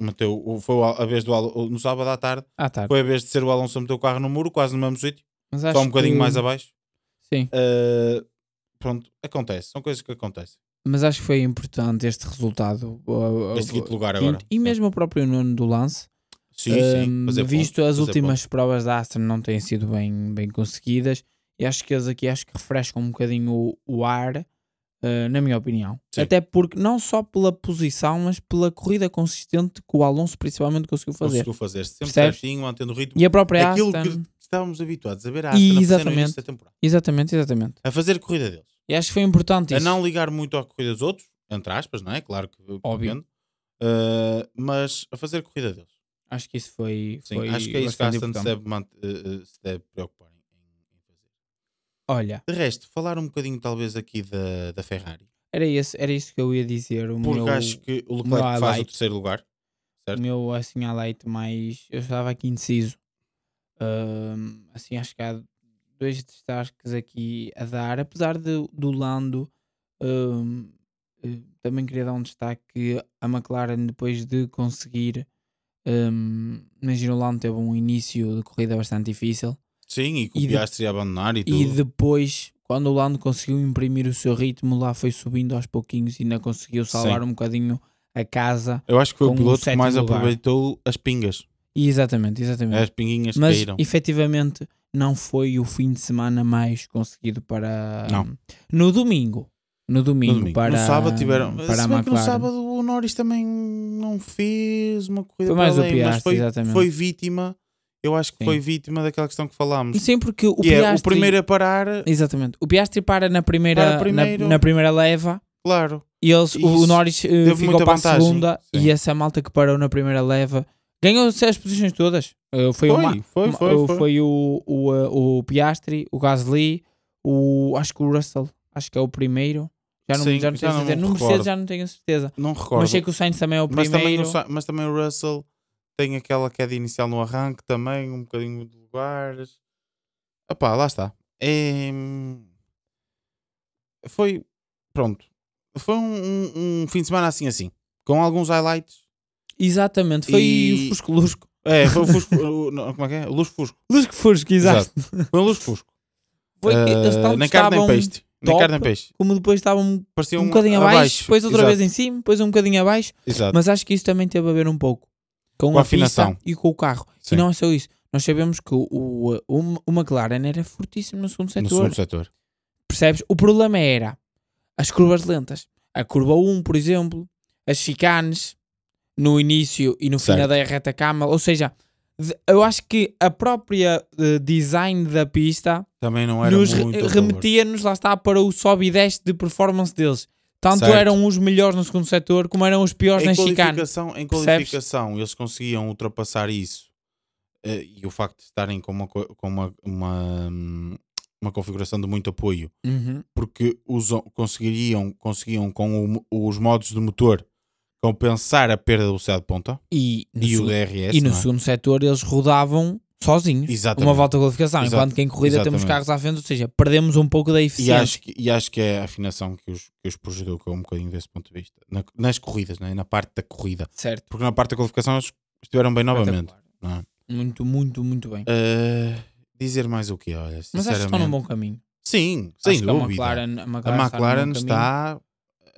meteu, foi a vez do no sábado à tarde, Ah, tá. foi a vez de ser o Alonso meter o carro no muro, quase no mesmo sítio, Mas só um bocadinho que- mais abaixo. Sim. Uh, pronto, acontece, são coisas que acontecem. Mas acho que foi importante este resultado. Este quinto lugar quinto, agora. E sim. mesmo o próprio nono do lance. Sim, sim. Fazer visto pontos, as últimas provas da Aston não têm sido bem, bem conseguidas e acho que eles aqui acho que refrescam um bocadinho o, o ar uh, na minha opinião. Sim. Até porque, não só pela posição, mas pela corrida consistente que o Alonso principalmente conseguiu fazer. Conseguiu fazer sempre Percebes? certinho, mantendo o ritmo. E a própria Aquilo Aston. que estávamos habituados a ver a Aston a no Exatamente. da temporada. Exatamente, exatamente. A fazer a corrida deles. E acho que foi importante A isso. não ligar muito à corrida dos outros, entre aspas, não é? Claro que compreendo. Uh, mas a fazer a corrida deles. Acho que isso foi. Sim, foi acho que é isso que a Aston se deve, uh, se deve preocupar. Olha, De resto, falar um bocadinho talvez aqui da, da Ferrari. era, esse, era isso que eu ia dizer. O Porque meu, acho que o meu Leclerc faz o highlight. terceiro lugar. o meu assim, highlight mais. Eu estava aqui indeciso. Ahm, assim, acho que há dois destaques aqui a dar. Apesar de, do Lando, ahm, eh, também queria dar um destaque que a McLaren, depois de conseguir. Um, imagina o Lando teve um início de corrida bastante difícil Sim, e o de- Piastri ia abandonar e tudo. e depois quando o Lando conseguiu imprimir o seu ritmo lá foi subindo aos pouquinhos e ainda conseguiu salvar Sim. um bocadinho a casa Eu acho que foi o o piloto que mais lugar. aproveitou as pingas. exatamente, exatamente As pinguinhas mas caíram. efetivamente não foi o fim de semana mais conseguido para Não. no domingo no domingo, No domingo. para no sábado tiveram. para Se a bem que no sábado o Norris também não fez uma corrida Foi mais para o além, mas Piastri, foi, exatamente. foi vítima. Eu acho que Sim. foi vítima daquela questão que falámos. sim porque o e é o Piastri primeiro a parar, exatamente o Piastri para na primeira Para na- na, primeira leva claro. E eles, o Norris eh, teve ficou para vantagem, a segunda sim. e essa malta que parou na primeira leva ganhou as posições todas. Eh, foi, Foi, uma, foi, uma- foi, o- foi. foi o, o, eh, o Piastri, o Gasly, o, acho que o Russell, acho que é o primeiro. Já não, Sim, já não já tenho não certeza. me No Mercedes já não tenho certeza. Não recordo. Mas sei que o Sainz também é o mas, também primeiro. o, Sa- mas também o Russell tem aquela queda inicial no arranque também, um bocadinho de lugares. Opá, lá está. É... Foi. Pronto. Foi um, um- um fim de semana assim assim. Com alguns highlights. Exatamente, foi E- o Fusco Lusco. É, foi o Fusco. o- não, como é que é? O Luz Fusco. Lusco Fusco, exato. Foi um Luz Fusco. Foi, estavam- nem carne nem peixe. Nem top. carne nem peixe. como depois estavam Parecia um, bocadinho abaixo, depois outra Exato, vez em cima, depois um bocadinho abaixo. Exato. Mas acho que isso também teve a ver um pouco com, Com a afinação. e com o carro. Sim. E não é só isso. Nós sabemos que o, o, o, McLaren era fortíssimo no segundo no setor. segundo setor. Percebes? O problema era as curvas lentas. A curva 1, por exemplo, as chicanes no início e no fim Certo. da reta camel. Ou seja, eu acho que a própria eh, design da pista Também não era nos remetia-nos, lá está, para o sobe e desce de performance deles. Tanto Certo. eram os melhores no segundo setor, como eram os piores na em chicane. qualificação, em Percebes? qualificação eles conseguiam ultrapassar isso eh, e o facto de estarem com uma, co- com uma, uma, uma configuração de muito apoio Uhum. porque usam, conseguiriam, conseguiam com o os modos de motor compensar a perda de velocidade de ponta E no, e o DRS e no é? segundo setor eles rodavam sozinhos. Exatamente. Uma volta de qualificação. Exato. Enquanto que em corrida temos Exatamente. carros à frente, ou seja, perdemos um pouco da e, eficiência. acho que, e acho que é a afinação que os, que os prejudicou um bocadinho desse ponto de vista Na- nas corridas, não é? na parte da corrida Certo. porque na parte da qualificação eles estiveram bem novamente é? Muito, muito, muito bem. Eh, dizer mais o que olha Mas acho que estão num bom caminho. Sim, sem acho dúvida. a McLaren, a McLaren, a McLaren está,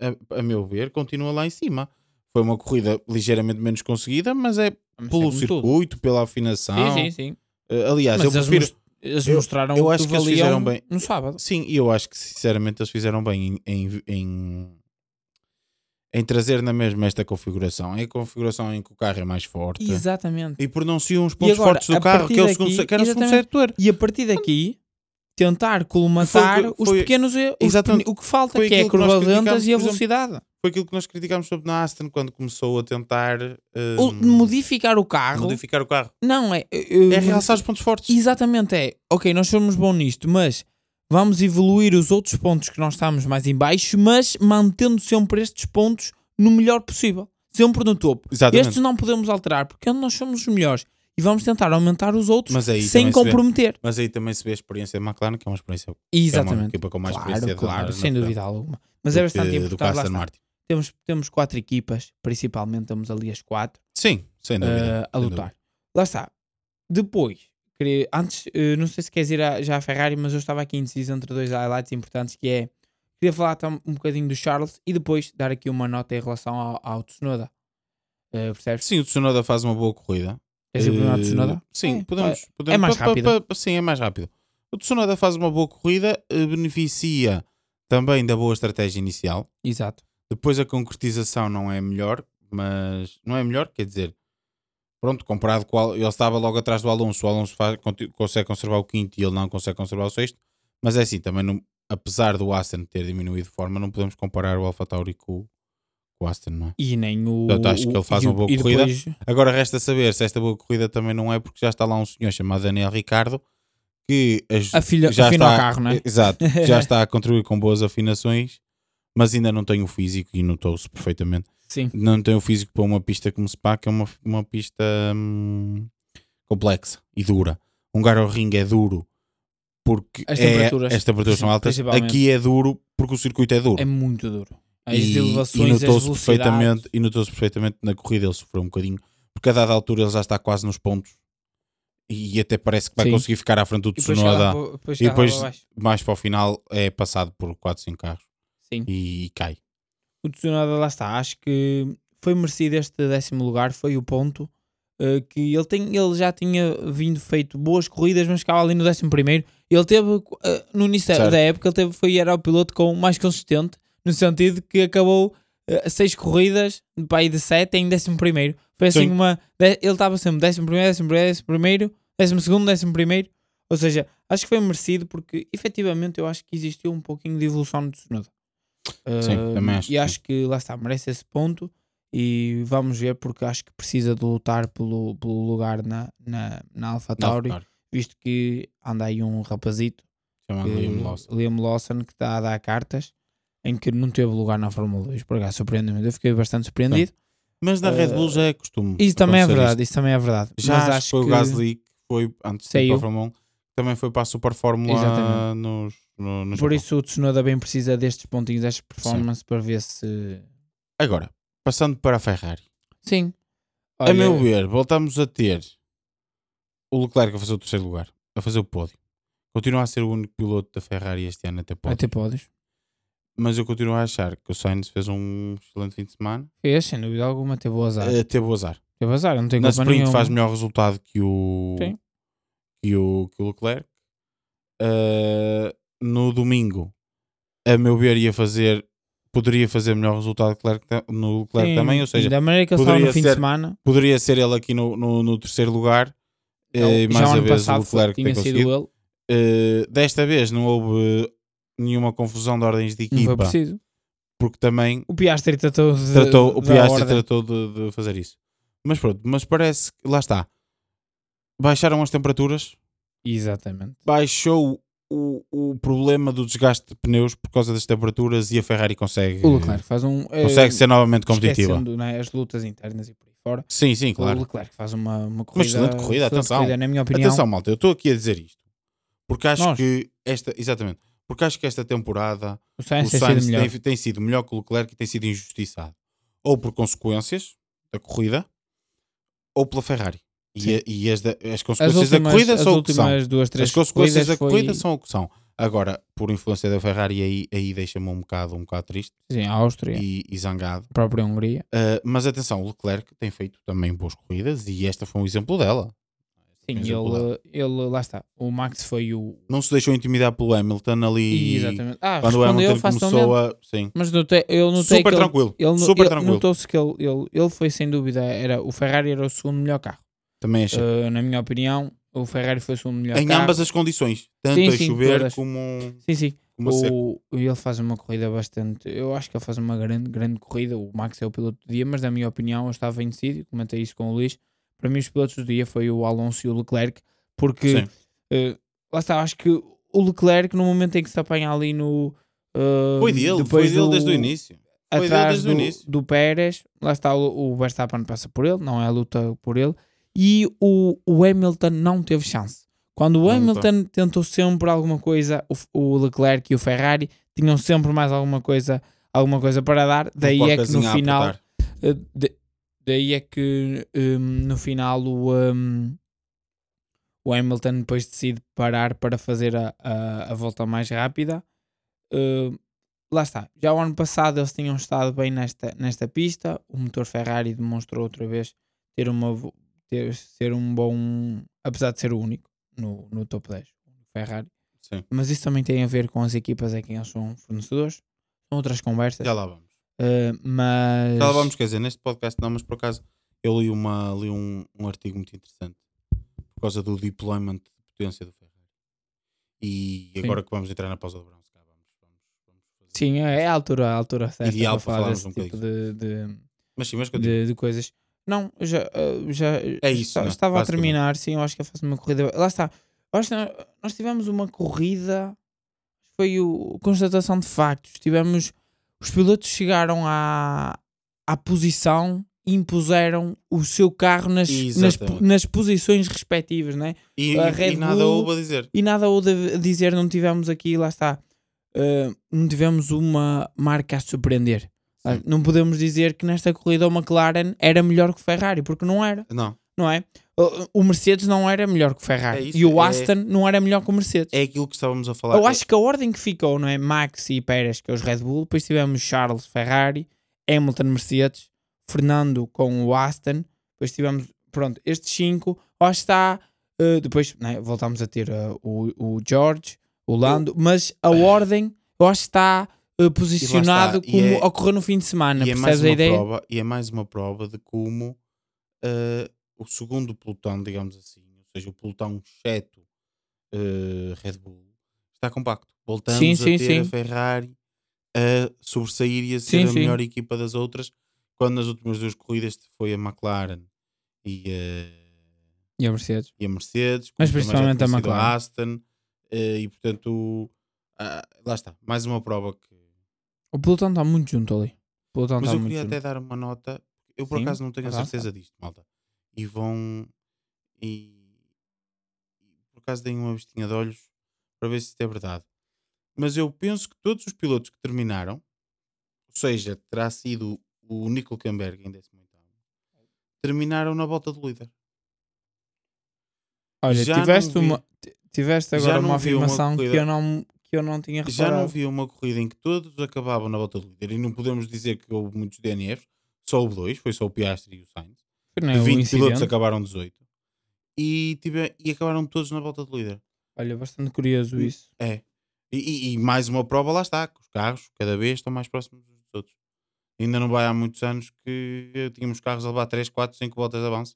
a, a meu ver, continua lá em cima. Foi uma corrida ligeiramente menos conseguida, mas é Vamos pelo como tudo. circuito, pela afinação. Sim, sim, sim. Eh, aliás, Mas eu eles, prefiro. eles eu- mostraram eu o acho que que eles fizeram bem. no sábado. Sim, e eu acho que sinceramente eles fizeram bem em, em, em, em trazer na mesma esta configuração. É a configuração em que o carro é mais forte. Exatamente. E pronunciam os pontos agora, fortes do carro, que é o segundo, se- que era o segundo setor. E a partir daqui, tentar colmatar Foi- os foi- pequenos erros. os Exatamente. O que falta, que é a curva lentas e a por exemplo, velocidade. Foi aquilo que nós criticámos sobre na Aston quando começou a tentar eh, O- modificar o carro. modificar o carro. Não, é. eu- É realçar os pontos fortes. Exatamente, é. Ok, nós somos bons nisto, mas vamos evoluir os outros pontos que nós estamos mais em baixo, mas mantendo sempre estes pontos no melhor possível. Sempre no topo. Exatamente. Estes não podemos alterar, porque nós somos os melhores. E vamos tentar aumentar os outros aí sem se vê- comprometer. Mas aí também se vê a experiência de McLaren, que é uma experiência que é uma Exatamente. equipa com mais Claro, experiência claro, andar sem dúvida alguma. Mas é bastante importante. Temos, temos quatro equipas, principalmente estamos ali as quatro, Sim, sem dúvida. eh, a sem lutar. Lá está. Depois, queria- antes, eh, não sei se queres ir a- já à Ferrari, mas eu estava aqui indeciso entre dois highlights importantes que é, queria falar um bocadinho do Charles e depois dar aqui uma nota em relação ao, ao Tsunoda. Eh, percebes? Sim, o Tsunoda faz uma boa corrida. Queres ir primeiro ao Eh, Tsunoda? Sim, É, podemos, podemos. é mais pa- pa- rápido. pa- sim, é mais rápido. O Tsunoda faz uma boa corrida, eh, beneficia também da boa estratégia inicial. Exato. Depois a concretização não é melhor, mas não é melhor, quer dizer, pronto, comparado com o, ele estava logo atrás do Alonso, o Alonso faz, consegue conservar o quinto e ele não consegue conservar o sexto, mas é assim, também não, apesar do Aston ter diminuído de forma, não podemos comparar o Alfa Tauri com, com o Aston, não é? E nem o. Portanto, acho que ele faz o- uma boa corrida. depois- Agora resta saber se esta boa corrida também não é porque já está lá um senhor chamado Daniel Ricardo que as- A filha, já afina está, o carro, não é? Exato, já está a contribuir com boas afinações, mas ainda não tem o físico e notou-se perfeitamente. Sim. Não tem o físico para uma pista como Spa, que é uma, uma pista hum, complexa e dura. Um Ring é duro porque As é- temperaturas. as temperaturas são altas. Aqui é duro porque o circuito é duro. É muito duro. As e, elevações, e notou-se perfeitamente, e notou-se perfeitamente na corrida ele sofreu um bocadinho, porque a dada altura ele já está quase nos pontos e até parece que vai Sim. conseguir ficar à frente do Tsunoda. E depois mais para o final é passado por 4, 5 carros Sim. e, cai. O Tsunoda lá está. Acho que foi merecido este décimo lugar. Foi o ponto eh, que ele, tem, ele já tinha vindo feito boas corridas, mas ficava ali no décimo primeiro. Ele teve, eh, no início da- Certo. da época, ele teve, foi, era o piloto com mais consistente, no sentido que acabou eh, seis corridas, aí de sete, em décimo primeiro. Foi assim Sim. uma. de- ele estava sempre décimo primeiro, décimo primeiro, décimo primeiro, décimo segundo, décimo primeiro. Ou seja, acho que foi merecido porque efetivamente eu acho que existiu um pouquinho de evolução no Tsunoda. Sim, Uh, também acho e acho que lá está, merece esse ponto e vamos ver porque acho que precisa de lutar pelo, pelo lugar na, na, na Alpha Tauri, Não, claro. visto que anda aí um rapazito, Chamado Liam Lawson. Liam Lawson, que está a dar cartas em que não teve lugar na Fórmula 2, por acaso surpreendeu-me, eu fiquei bastante surpreendido. Mas na Red Bull já é costume. Isso também é verdade, isto. isso também é verdade. Já Mas acho acho que foi o Gasly que foi antes de ir para Saiu. a Fórmula 1, também foi para a Super Fórmula Exatamente. nos, no, no por Japão. isso o Tsunoda bem precisa destes pontinhos, destas performances para ver se. Agora, passando para a Ferrari. Sim. a Olha, meu ver, voltamos a ter o Leclerc a fazer o terceiro lugar, a fazer o pódio. Continua a ser o único piloto da Ferrari este ano a ter pódio. Até podes. Mas eu continuo a achar que o Sainz fez um excelente fim de semana. Fez, sem dúvida alguma, teve o azar. Uh, teve o azar. Teve azar, não tem Na culpa sprint nenhuma. faz melhor resultado que o, Sim. que o, que o Leclerc. Uh, no domingo, a meu ver, ia fazer, poderia fazer melhor resultado no Leclerc Sim, também. Ou seja, da maneira que ele estava poderia no fim de ser- semana, poderia ser ele aqui no, no, no terceiro lugar. eh, já mais o a ano vez o passado foi- Leclerc tinha sido ele, Uh, desta vez não houve nenhuma confusão de ordens de não foi equipa, preciso. porque também O Piastri tratou de. tratou, o Piastri tratou de, de fazer isso. Mas pronto, mas parece que lá está. Baixaram as temperaturas, Exatamente. baixou o, o problema do desgaste de pneus por causa das temperaturas e a Ferrari consegue, O Leclerc faz um. eh, consegue ser novamente competitiva. né, as lutas internas e por aí fora. Sim, sim, O claro. Leclerc faz uma, uma corrida. excelente corrida, atenção. na minha opinião. Atenção, malta, eu estou aqui a dizer isto porque acho Nós. que esta, exatamente, porque acho que esta temporada o Sainz o tem sido Sainz melhor. tem, tem sido melhor que o Leclerc e tem sido injustiçado. Ou por consequências da corrida, ou pela Ferrari. E, a- e as, da- as As consequências últimas, da corrida as são o que são. duas, As consequências da corridas corrida foi- são o que são. Agora, por influência da Ferrari, aí, aí deixa-me um bocado, um bocado triste Sim, a Áustria, e, e zangado. a própria Hungria. Uh, mas atenção, o Leclerc tem feito também boas corridas e esta foi um exemplo dela. Sim, ele, ele, lá está. O Max foi o. Não se deixou intimidar pelo Hamilton ali. Exatamente. Ah, Quando o Hamilton começou a. Sim. Mas notei, eu notei Super que ele- tranquilo. Ele, super ele, tranquilo. Notou-se que ele, ele, ele foi sem dúvida, era, o Ferrari era o segundo melhor carro. Também achei. Uh, na minha opinião, o Ferrari foi o segundo melhor em carro. ambas as condições. Tanto Sim, a sim, chover todas. como, Sim, sim. como. O, ele faz uma corrida bastante. Eu acho que ele faz uma grande, grande corrida. O Max é o piloto do dia, mas na minha opinião, eu estava vencido comentei isso com o Luís. Para mim, os pilotos do dia foi o Alonso e o Leclerc, porque uh, lá está, acho que o Leclerc, no momento em que se apanha ali no. uh, Foi dele, foi dele do- desde o início. Foi dele atrás desde o do, início. do Pérez, lá está o, o Verstappen passa por ele, não é a luta por ele, e o, o Hamilton não teve chance. Quando o Hamilton tentou sempre alguma coisa, o, o Leclerc e o Ferrari tinham sempre mais alguma coisa, alguma coisa para dar, daí é que no final, eh, de- daí é que hum, no final o, hum, o Hamilton depois decide parar para fazer a, a, a volta mais rápida. Uh, lá está. Já o ano passado eles tinham estado bem nesta, nesta pista. O motor Ferrari demonstrou outra vez ter uma ter, ser um bom, apesar de ser o único no, no top 10. O Ferrari. Sim. Mas isso também tem a ver com as equipas a quem eles são fornecedores. São outras conversas. Já lá vamos. Uh, mas. Já vamos, quer dizer, neste podcast não, mas por acaso eu li, uma, li um, um artigo muito interessante por causa do deployment de potência do Ferrari. E Sim. agora que vamos entrar na pausa do verão, calhar vamos, vamos, vamos fazer. Sim, é a altura, a altura certa Ideal para para falar falarmos desse um tipo de, de, Mas sim, mas de, de coisas. Não, já, uh, já É isso, né? estava a terminar, sim, eu acho que eu faço uma corrida. Lá está. Eu acho que nós, nós tivemos uma corrida, foi o constatação de factos. Tivemos, os pilotos chegaram à, à posição e impuseram o seu carro nas, nas, nas posições respectivas, né? E, a e- Red e nada Bull- houve a dizer. E nada houve a dizer, não tivemos aqui, lá está, uh, não tivemos uma marca a surpreender. Ah, Sim. Não podemos dizer que nesta corrida o McLaren era melhor que o Ferrari, porque não era, Não, não é? O- Mercedes não era melhor que o Ferrari. É isso, e o é- Aston não era melhor que o Mercedes. é aquilo que estávamos a falar. Eu acho que a ordem que ficou, não é? Max e Pérez, que é os Red Bull, depois tivemos Charles Ferrari, Hamilton Mercedes, Fernando com o Aston, depois tivemos, pronto, estes cinco, eu que está, eh, depois né, voltamos a ter eh, o, o George, o Lando, mas a ordem eu acho que está eh, posicionado e como é- ocorreu no fim de semana, e é, mais percebes a uma ideia? prova, e é mais uma prova de como eh, o segundo pelotão, digamos assim, ou seja, o pelotão exceto eh, Red Bull, está compacto. Voltamos Sim, a sim, ter a sim. Ferrari a sobressair e a ser a melhor equipa das outras, quando nas últimas duas corridas foi a McLaren e a, E a Mercedes. e a Mercedes, Mas principalmente a McLaren. Aston, eh, e portanto, ah, lá está, mais uma prova que O pelotão está muito junto ali. Mas eu queria junto. até dar uma nota. Eu por acaso não tenho a certeza disto, malta. E vão. E, e por acaso deem uma vistinha de olhos para ver se isto é verdade. Mas eu penso que todos os pilotos que terminaram, ou seja, terá sido o Nico Camberg em 18, terminaram na volta do líder. Olha, já tiveste, vi- uma, ti- tiveste já agora uma vi uma afirmação que, eu não, que eu não tinha Já reparado. não vi uma corrida em que todos acabavam na volta do líder e não podemos dizer que houve muitos DNFs, só houve dois, foi só o Piastri e o Sainz. Não De é 20 pilotos acabaram 18 e, tive, e acabaram todos na volta do líder. Olha, bastante curioso isso. É. E, e- e mais uma prova lá está, que os carros cada vez estão mais próximos dos outros. Ainda não vai há muitos anos que tínhamos carros a levar 3, 4, 5 voltas de avanço.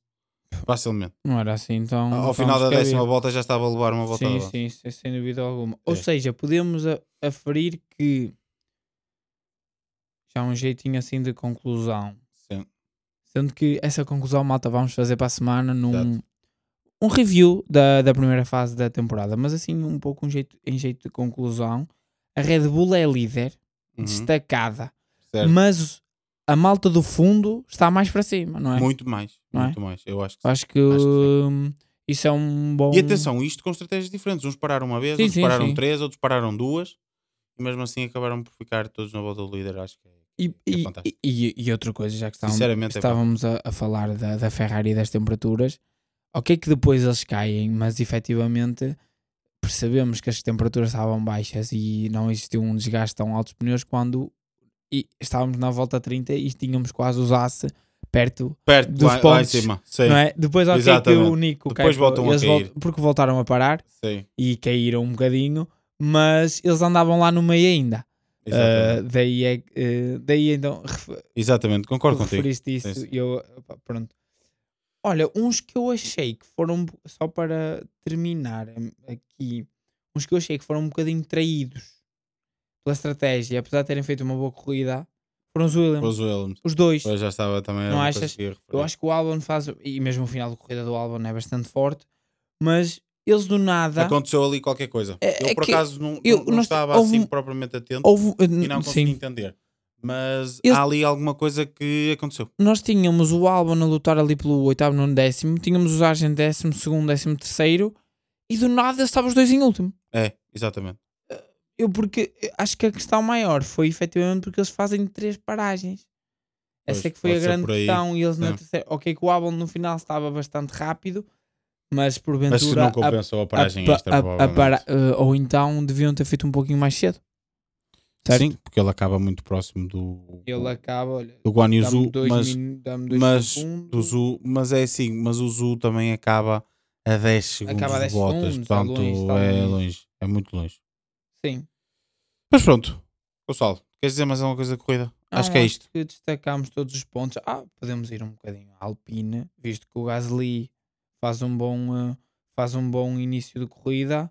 Facilmente. Não era assim, então. Ao então final da décima volta já estava a levar uma volta de Sim, avanço. sim, sim, sem dúvida alguma. Ou É. seja, podemos aferir que já há um jeitinho assim de conclusão. Sendo que essa conclusão, malta, vamos fazer para a semana num Exato. um review da, da primeira fase da temporada. Mas assim, um pouco um jeito, em jeito de conclusão. A Red Bull é líder, Uhum. destacada. Certo. Mas a malta do fundo está mais para cima, não é? Muito mais. Não é? muito mais. Eu acho que sim. Acho que, Acho que hum, isso é um bom. E atenção, isto com estratégias diferentes. Uns pararam uma vez, Sim, outros sim, pararam sim. três, outros pararam duas. E mesmo assim acabaram por ficar todos na volta do líder. Acho que é. E, É e, e, e outra coisa, já que estávamos, é estávamos a, a falar da, da Ferrari e das temperaturas, ok que depois eles caem, mas efetivamente percebemos que as temperaturas estavam baixas e não existiu um desgaste tão alto dos pneus quando e estávamos na volta 30 e tínhamos quase os aço perto, perto dos lá, lá pontos, cima. Sei, não é? Depois ok que Exatamente. o Nico Depois cai, voltam a eles cair. porque voltaram a parar sei. e caíram um bocadinho, mas eles andavam lá no meio ainda. Uh, daí, é, uh, daí então Exatamente, concordo contigo. referiste isso Sim, eu, pronto. Olha, uns que eu achei que foram, só para terminar hum, aqui, uns que eu achei que foram um bocadinho traídos pela estratégia, apesar de terem feito uma boa corrida, foram os Williams. Os Williams. Os dois. Eu já estava também. Não achas? Eu acho que o Albon faz, e mesmo o final da corrida do Albon é bastante forte, mas eles do nada. Aconteceu ali qualquer coisa. É- eu, é por acaso, não, eu- não- não estava houve assim propriamente atento Houve, e não consegui sim, entender. Mas Eles- há ali alguma coisa que aconteceu. nós tínhamos o Albon a lutar ali pelo oitavo, nono décimo, tínhamos o Sargent décimo segundo, décimo terceiro, e do nada estavam os dois em último. É, exatamente. Eu porque eu acho que a questão maior foi efetivamente porque eles fazem três paragens. Essa Pois, é que foi a grande questão. E eles na É. terceira. Ok, que o Albon no final estava bastante rápido, mas porventura. Mas não a- compensou a paragem a- extra, a- a para- eh, ou então deviam ter feito um pouquinho mais cedo. Certo? Sim, porque ele acaba muito próximo do, Ele acaba, olha, do Guan Yu dá-me Zhu, dois, mas, dois mas do Zhu, mas é assim, mas o Zhu também acaba a 10 segundos Acaba a 10 de Bottas, segundos, está portanto longe, está é longe. é muito longe. Sim. Mas pronto, Gonçalo, queres dizer mais alguma coisa da corrida? acho Não, que é isto. que destacámos todos os pontos. Ah, podemos ir um bocadinho à Alpine, visto que o Gasly faz um bom, eh, faz um bom início de corrida,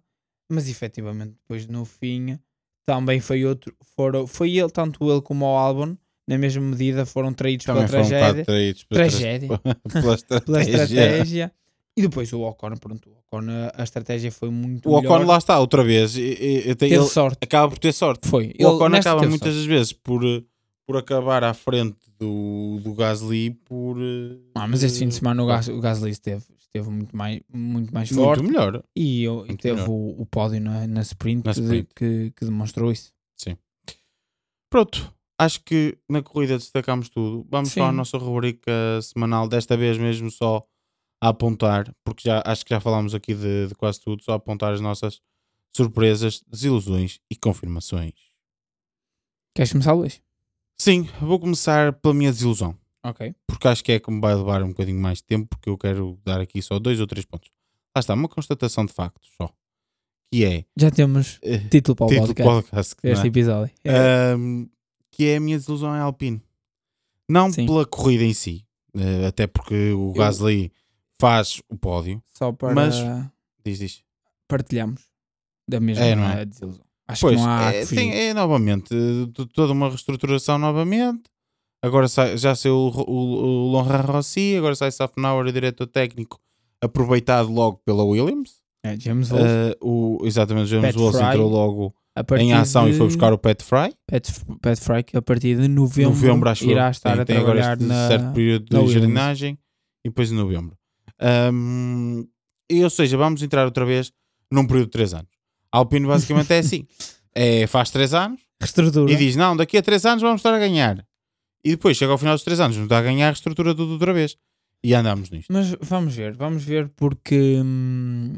mas efetivamente depois no fim também foi outro. Foram, foi ele, tanto ele como o Albon, na mesma medida, foram traídos Também pela foram tragédia. traídos pela tra- Tragédia. pela estratégia. Pela estratégia. E depois o Ocon, pronto, o Ocon, a, estratégia foi muito O Ocon melhor. lá está, outra vez. e- e- e- Teve ele sorte. acaba por ter sorte. Foi. O Ocon nesta acaba muitas sorte. das vezes por, eh, por acabar à frente do, do Gasly por. eh, Ah, mas este fim de semana o, eh, Gas, o Gasly esteve, esteve muito, mais, muito mais muito forte. melhor. E, e Muito teve melhor. o, o pódio na, na sprint, Na que- sprint. Que, que demonstrou isso. Pronto, acho que na corrida destacámos tudo. Vamos Sim. para a nossa rubrica semanal, desta vez mesmo só a apontar, porque já acho que já falámos aqui de, de quase tudo, só a apontar as nossas surpresas, desilusões e confirmações. Queres começar, Luís? Sim, vou começar pela minha desilusão, Ok. porque acho que é que me vai levar um bocadinho mais de tempo, porque eu quero dar aqui só dois ou três pontos. Lá está, uma constatação de factos só, que é Já temos eh, título para o título podcast podcast, não deste é? episódio. Ahm, que é a minha desilusão em Alpine. Não Sim. pela corrida em si, eh, até porque o Gasly faz o pódio. Só para mas- Diz, diz. partilhamos da mesma É, é? desilusão. Acho Pois, que não há é, tem- é novamente toda uma reestruturação novamente. Agora sai- já saiu o, o, o Lonra Rossi, agora sai Safnauer, o diretor técnico, aproveitado logo pela Williams. É, James Wolf, Eh, o, exatamente, o James Fry, entrou logo em ação e foi de- buscar o Pat Fry. Pat, Pat Fry, que a partir de novembro, novembro, irá estar tem, a tem agora trabalhar este na... certo período de jardinagem e depois em novembro. Ahm, e, ou seja, vamos entrar outra vez num período de 3 anos. A Alpine basicamente é assim: é, faz 3 anos reestrutura. e diz: Não, daqui a 3 anos vamos estar a ganhar. E depois chega ao final dos 3 anos, não está a ganhar, reestrutura tudo outra vez. E andamos nisto. Mas vamos ver, vamos ver porque hum,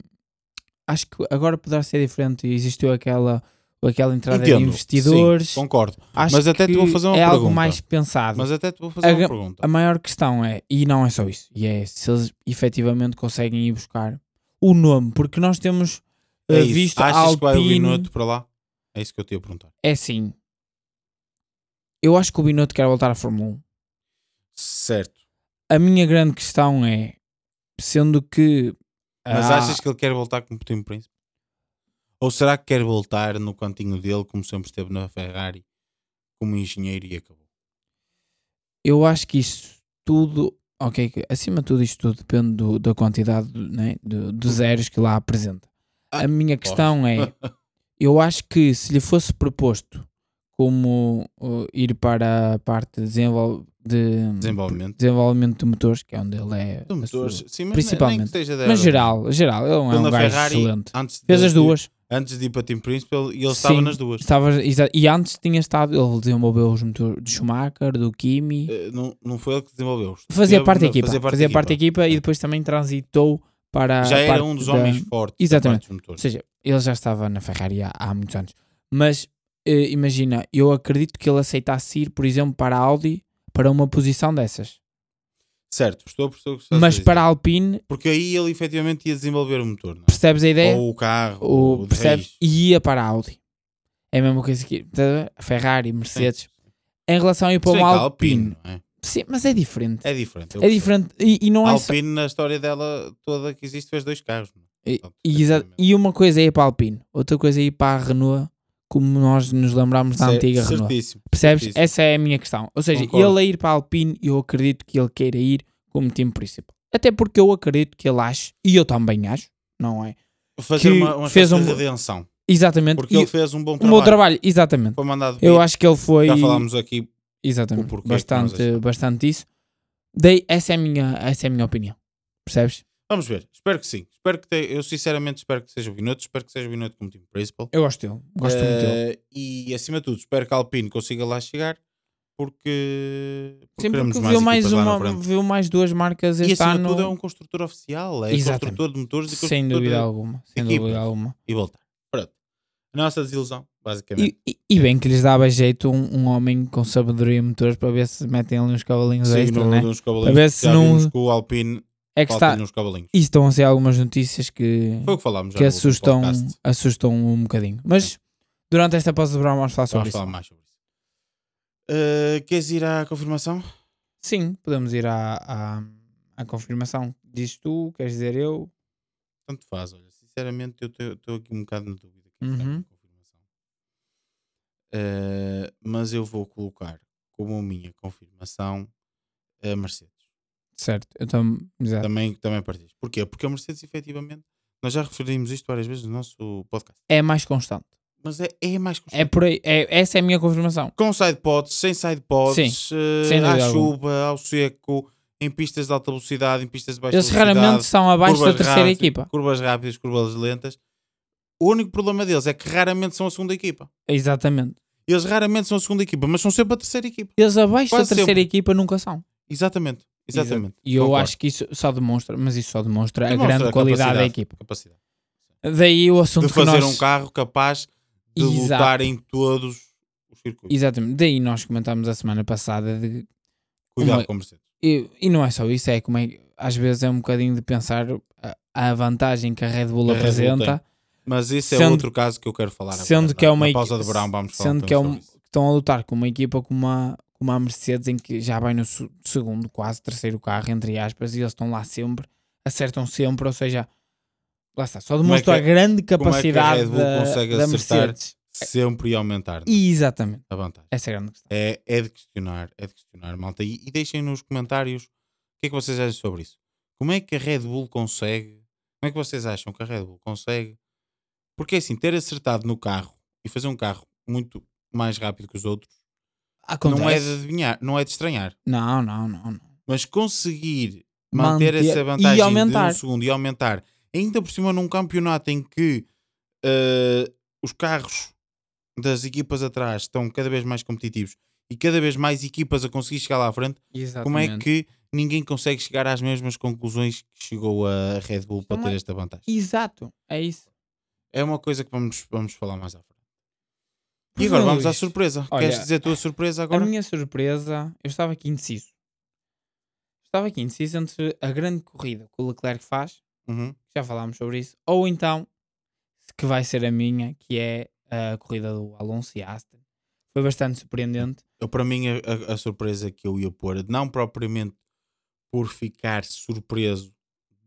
acho que agora poderá ser diferente. Existiu aquela, aquela entrada Entendo, de investidores. Sim, concordo. Acho Mas até te vou fazer uma é algo pergunta. mais pensado. Mas até te vou fazer A uma pergunta. A maior questão é, e não é só isso, e é se eles efetivamente conseguem ir buscar o nome, porque nós temos É isso. visto Achas que vai o Alpine, Binotto para lá? É isso que eu te ia perguntar. é assim. Eu acho que o Binotto quer voltar à Fórmula 1. Certo. A minha grande questão é, sendo que Mas ah, achas que ele quer voltar como Team Príncipe? Ou será que quer voltar no cantinho dele, como sempre esteve na Ferrari, como engenheiro e acabou? eu acho que isso tudo, ok, acima de tudo isto tudo depende do- da quantidade né, de, de zeros que lá apresenta. A minha questão é, eu acho que se lhe fosse proposto como uh, ir para a parte de, desenvol de Desenvolvimento. desenvolvimento de motores, que é onde ele é, De motores, sim, mas principalmente. Nem da mas geral, geral, ele é um gajo Ferrari, excelente. Antes Fez de- as duas. Antes de ir para Team Príncipe, ele, ele estava Sim, nas duas. Estava, e antes tinha estado, ele desenvolveu os motores do Schumacher, do Kimi, Eh, Não, não foi ele que desenvolveu. fazia parte da equipa, fazia parte da equipa e depois também transitou para Já era um dos da- homens fortes. Exatamente. Ou seja, ele já estava na Ferrari há, há muitos anos. Mas eh, imagina, eu acredito que ele aceitasse ir, por exemplo, para a Audi para uma posição dessas. Certo, estou a perceber o que estás a Mas dizer. para a Alpine, Porque aí ele efetivamente ia desenvolver o motor, não é? percebes a ideia? Ou o carro, O, ou percebes? E ia para a Audi. É a mesma coisa que tá? Ferrari, Mercedes. Em relação a ir para uma Alpine, Alpine, não é? Sim, mas é diferente. É diferente. É diferente. E, e não A é só. Alpine, na história dela toda que existe, fez dois carros. é? E, Portanto, efetivamente. e uma coisa é ir para a Alpine, outra coisa é ir para a Renault, como nós nos lembramos da Cer- antiga Renault. Certíssimo. Percebes? certíssimo. Essa é a minha questão. Ou seja, Concordo. ele a ir para a Alpine, eu acredito que ele queira ir como time principal. Até porque eu acredito que ele acha, e eu também acho, não é? Fazer uma, uma fez espécie de um- redenção. Exatamente. Porque e ele fez um bom trabalho. meu trabalho, exatamente. Foi mandado Eu acho que ele foi. Já falámos aqui. Exatamente. que Bastante, bastante isso. Daí, essa, é a minha, essa é a minha opinião. Percebes? Vamos ver. Espero que sim. Espero que te- Eu sinceramente espero que seja o Binotto. Espero que seja o Binotto como time principal. Eu gosto dele. Gosto muito dele. Eh, E acima de tudo, espero que a Alpine consiga lá chegar. Porque, porque porque mais viu mais, uma, viu mais duas marcas E este acima de ano. tudo é um construtor oficial. É Exatamente. construtor de motores e sem dúvida de... alguma. Sem dúvida alguma. E voltar. Pronto. A nossa desilusão, basicamente. E, e- e bem que lhes dava jeito um, um homem com sabedoria motores para ver se metem ali uns cavalinhos Sim, extra, no, né? Para cavalinhos, ver se não- o Alpine É que está. Uns cavalinhos. E estão a ser algumas notícias que, Foi o que falámos que assustam, assustam um bocadinho. Mas durante esta pausa de verão vamos falar sobre Vamos isso. falar mais sobre isso. Uh, queres ir à confirmação? Sim, podemos ir à, à, à confirmação. Dizes tu, queres dizer eu? Tanto faz, olha. Sinceramente, eu estou aqui um bocado na dúvida. está Uhum. Uh, mas eu vou colocar como minha confirmação a Mercedes. Certo, eu tam, exato. Também, também partilhas. Porquê? Porque a Mercedes, efetivamente, nós já referimos isto várias vezes no nosso podcast. é mais constante. Mas é, é mais É constante. por aí, é, essa é a minha confirmação. Com side pods, sem side pods, uh, sem à alguma. chuva, ao seco, em pistas de alta velocidade, em pistas de baixa Eles velocidade. raramente são abaixo da terceira rápidas, equipa. Curvas rápidas, curvas lentas. O único problema deles é que raramente são a segunda equipa. Exatamente. Eles raramente são a segunda equipa, mas são sempre a terceira equipa. Eles abaixo Quase da terceira sempre. equipa nunca são. Exatamente. Exatamente. E eu Concordo. acho que isso só demonstra, mas isso só demonstra, a Demonstra grande qualidade da capacidade. equipa. Capacidade. Daí o assunto De fazer que nós... um carro capaz de Exato. lutar em todos os circuitos. Exatamente. Daí nós comentámos a semana passada de... Cuidado Uma- com a Mercedes. E, e não é só isso, é como é... Às vezes é um bocadinho de pensar a, a vantagem que a Red Bull A Red Bull apresenta, Mas isso é Sendo- outro caso que eu quero falar sendo agora. que é uma Na pausa de verão vamos falar sendo que é um, estão a lutar com uma equipa como a, como a Mercedes em que já vai no se- segundo, quase terceiro carro, entre aspas, e eles estão lá sempre, acertam sempre, ou seja, lá está, só é demonstra que- a grande como é que a capacidade Red Bull da, consegue da acertar Mercedes. Sempre e aumentar é? Exatamente, a vantagem. essa é a grande questão. É, é de questionar, é de questionar, malta. E, e deixem nos comentários o que é que vocês acham sobre isso. Como é que a Red Bull consegue? Como é que vocês acham que a Red Bull consegue? Porque assim, ter acertado no carro e fazer um carro muito mais rápido que os outros Acontece. não é de adivinhar, não é de estranhar. Não, não, não, não. Mas conseguir manter, Manter essa e vantagem aumentar. de um segundo e aumentar, ainda por cima num campeonato em que eh, os carros das equipas atrás estão cada vez mais competitivos e cada vez mais equipas a conseguir chegar lá à frente, Exatamente. como é que ninguém consegue chegar às mesmas conclusões que chegou a Red Bull para Não ter é- esta vantagem? Exato, é isso. É uma coisa que vamos, vamos falar mais à frente. E agora vamos à surpresa. olha, Queres dizer a tua surpresa A agora? minha surpresa, eu estava aqui indeciso. Estava aqui indeciso entre a grande corrida que o Leclerc faz, Uhum. já falámos sobre isso, ou então que vai ser a minha, que é a corrida do Alonso e Aston. Foi bastante surpreendente. Eu, para mim, a, a- a surpresa que eu ia pôr, não propriamente por ficar surpreso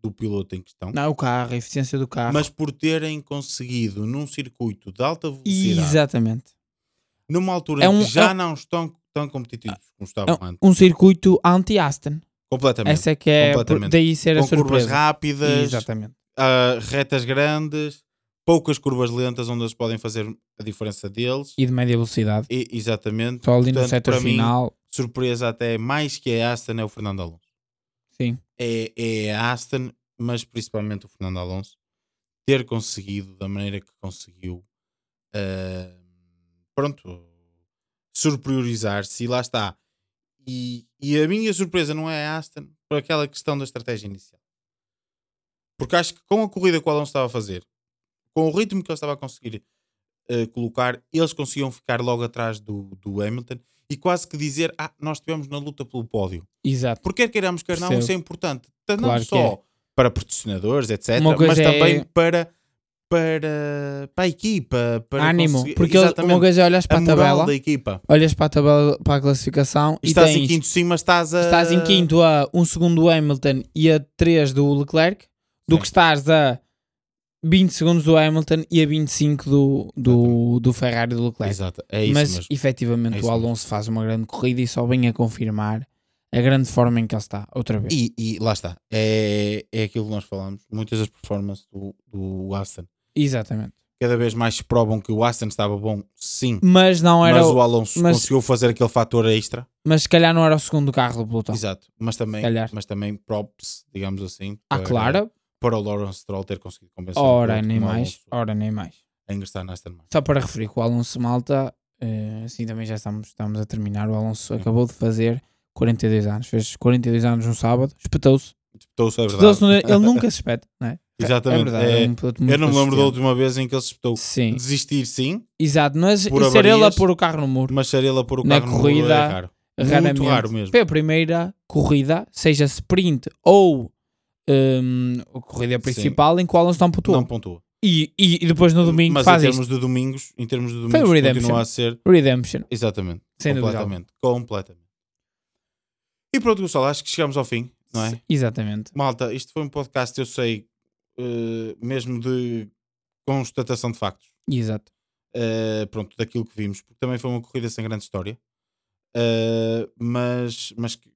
do piloto em questão, Não, o carro, a eficiência do carro. mas por terem conseguido num circuito de alta velocidade, Exatamente. numa altura É em um- que já é- não estão tão competitivos como estavam antes, Um circuito anti-Aston. completamente, Essa é que é, daí ser a com curvas surpresa. rápidas, Exatamente. ah, retas grandes, poucas curvas lentas onde eles podem fazer a diferença deles. E de média velocidade. E, exatamente. Só ali no Portanto, setor para mim, final. surpresa até mais que a Aston é o Fernando Alonso. Sim. É, é a Aston, mas principalmente o Fernando Alonso, ter conseguido da maneira que conseguiu, ah, pronto, superiorizar-se e lá está. E, e a minha surpresa não é a Aston por aquela questão da estratégia inicial. Porque acho que com a corrida que o Alonso estava a fazer, com o ritmo que ele estava a conseguir ah, colocar, eles conseguiam ficar logo atrás do, do Hamilton e quase que dizer: Ah, nós estivemos na luta pelo pódio. Exato. Porque quer queiramos, quer não, isso é importante. Tanto Claro não que só é. para patrocinadores, etc., mas também é- para, para, para a equipa. Para Ânimo. conseguir- Porque Exatamente. uma coisa é olhas a para a, moral tabela, da equipa. olhas para a tabela, para a classificação E e, estás tens, em quinto sim, mas estás a. estás em quinto a 1 segundo do Hamilton e a 3 do Leclerc, do Sim. que estás a 20 segundos do Hamilton e a 25 do, do, do Ferrari do Leclerc. Exato, é isso Mas mesmo. efetivamente É o Alonso faz uma grande corrida e só vem a confirmar a grande forma em que ele está, outra vez. E, e lá está. É, é aquilo que nós falamos. Muitas das performances do, do Aston Exatamente. cada vez mais se provam que o Aston estava bom, sim. Mas não era Mas o- Alonso mas- conseguiu fazer aquele fator extra. mas se calhar não era o segundo carro do pelotão. Exato. Mas também, mas também props, digamos assim. Ah, claro. Para o Lawrence Stroll ter conseguido convencer Ora, nem mais. Ora, nem mais. a ingressar na Aston Martin. Só para referir que o Alonso Malta, eh, assim também já estamos, estamos a terminar. O Alonso acabou de fazer 42 anos. Fez 42 anos no sábado, espetou-se. Espetou-se, é verdade. Espetou-se, no- ele nunca se espeta, não é? Exatamente, É verdade, é- é um Eu não me lembro da última vez em que ele se espetou. Sim, Desistir, sim, exato. Mas Por ser ele a pôr o carro no muro. mas ser ele a pôr o Na carro no muro corrida, é raro. Raramente. Muito raro mesmo. Foi a primeira corrida, seja sprint ou a corrida principal em que o Alonso não pontuou. Não pontua. E, e, e depois no domingo Mas faz em isto. termos de domingos, em termos de Foi domingos, Redemption. continua a ser. Redemption. Exatamente. Sem dúvida completamente. Completamente. E pronto, Gonçalo, acho que chegamos ao fim, não é? Exatamente. Malta, isto foi um podcast, eu sei, eh, mesmo de constatação de factos. Exato. eh, pronto, daquilo que vimos, porque também foi uma corrida sem grande história, eh, mas, mas que-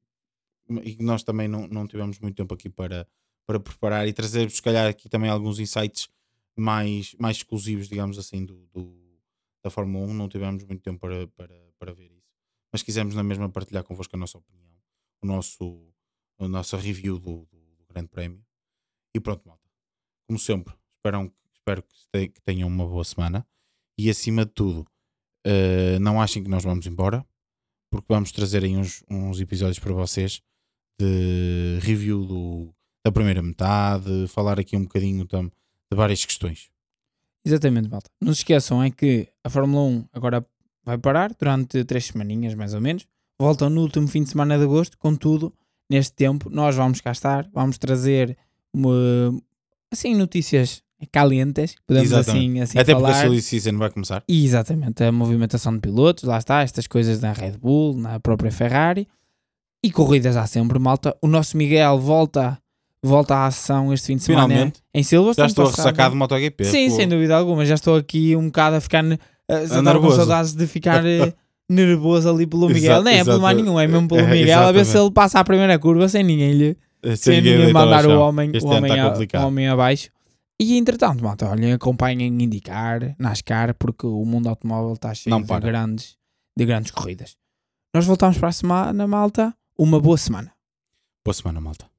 e nós também não, não tivemos muito tempo aqui para, para preparar e trazer, se calhar, aqui também alguns insights mais, mais exclusivos, digamos assim, do, do- da Fórmula 1. Não tivemos muito tempo para, para, para ver isso, mas quisemos na mesma partilhar convosco a nossa opinião, o nosso, a nossa review do, do, do Grande Prémio. E pronto, malta. Como sempre, espero, espero que te- que tenham uma boa semana e acima de tudo, eh, não achem que nós vamos embora, porque vamos trazer aí uns, uns episódios para vocês de review do, da primeira metade, falar aqui um bocadinho tam, de várias questões. Exatamente, malta. Não se esqueçam é que a Fórmula 1 agora vai parar durante três semaninhas, mais ou menos. Voltam no último fim de semana de agosto. Contudo, neste tempo, nós vamos cá estar. Vamos trazer uma- assim, notícias calientes, podemos assim, assim Até porque a falar. Silly Season vai começar. Exatamente, a movimentação de pilotos, lá está, estas coisas da Red Bull, na própria Ferrari. E corridas há sempre, malta. O nosso Miguel volta, volta à ação este fim de semana Finalmente, em Silverstone. já estou ressacar de MotoGP. Sim, pô. sem dúvida alguma. Já estou aqui um bocado a ficar. ne- A, nervoso. saudades de ficar eh, nervoso ali pelo Miguel. Exato, não é pelo mais exato. nenhum, é mesmo pelo É, Miguel. A ver se exatamente. ele passa a primeira curva sem ninguém lhe. Eh, Sem ninguém ninguém mandar o homem, Este o homem, a- complicado. o homem abaixo. E entretanto, malta, olhem, acompanhem indicar, NASCAR, porque o mundo automóvel está cheio de grandes, de grandes corridas. Nós voltamos para a semana, malta. Uma boa semana. Boa semana, malta.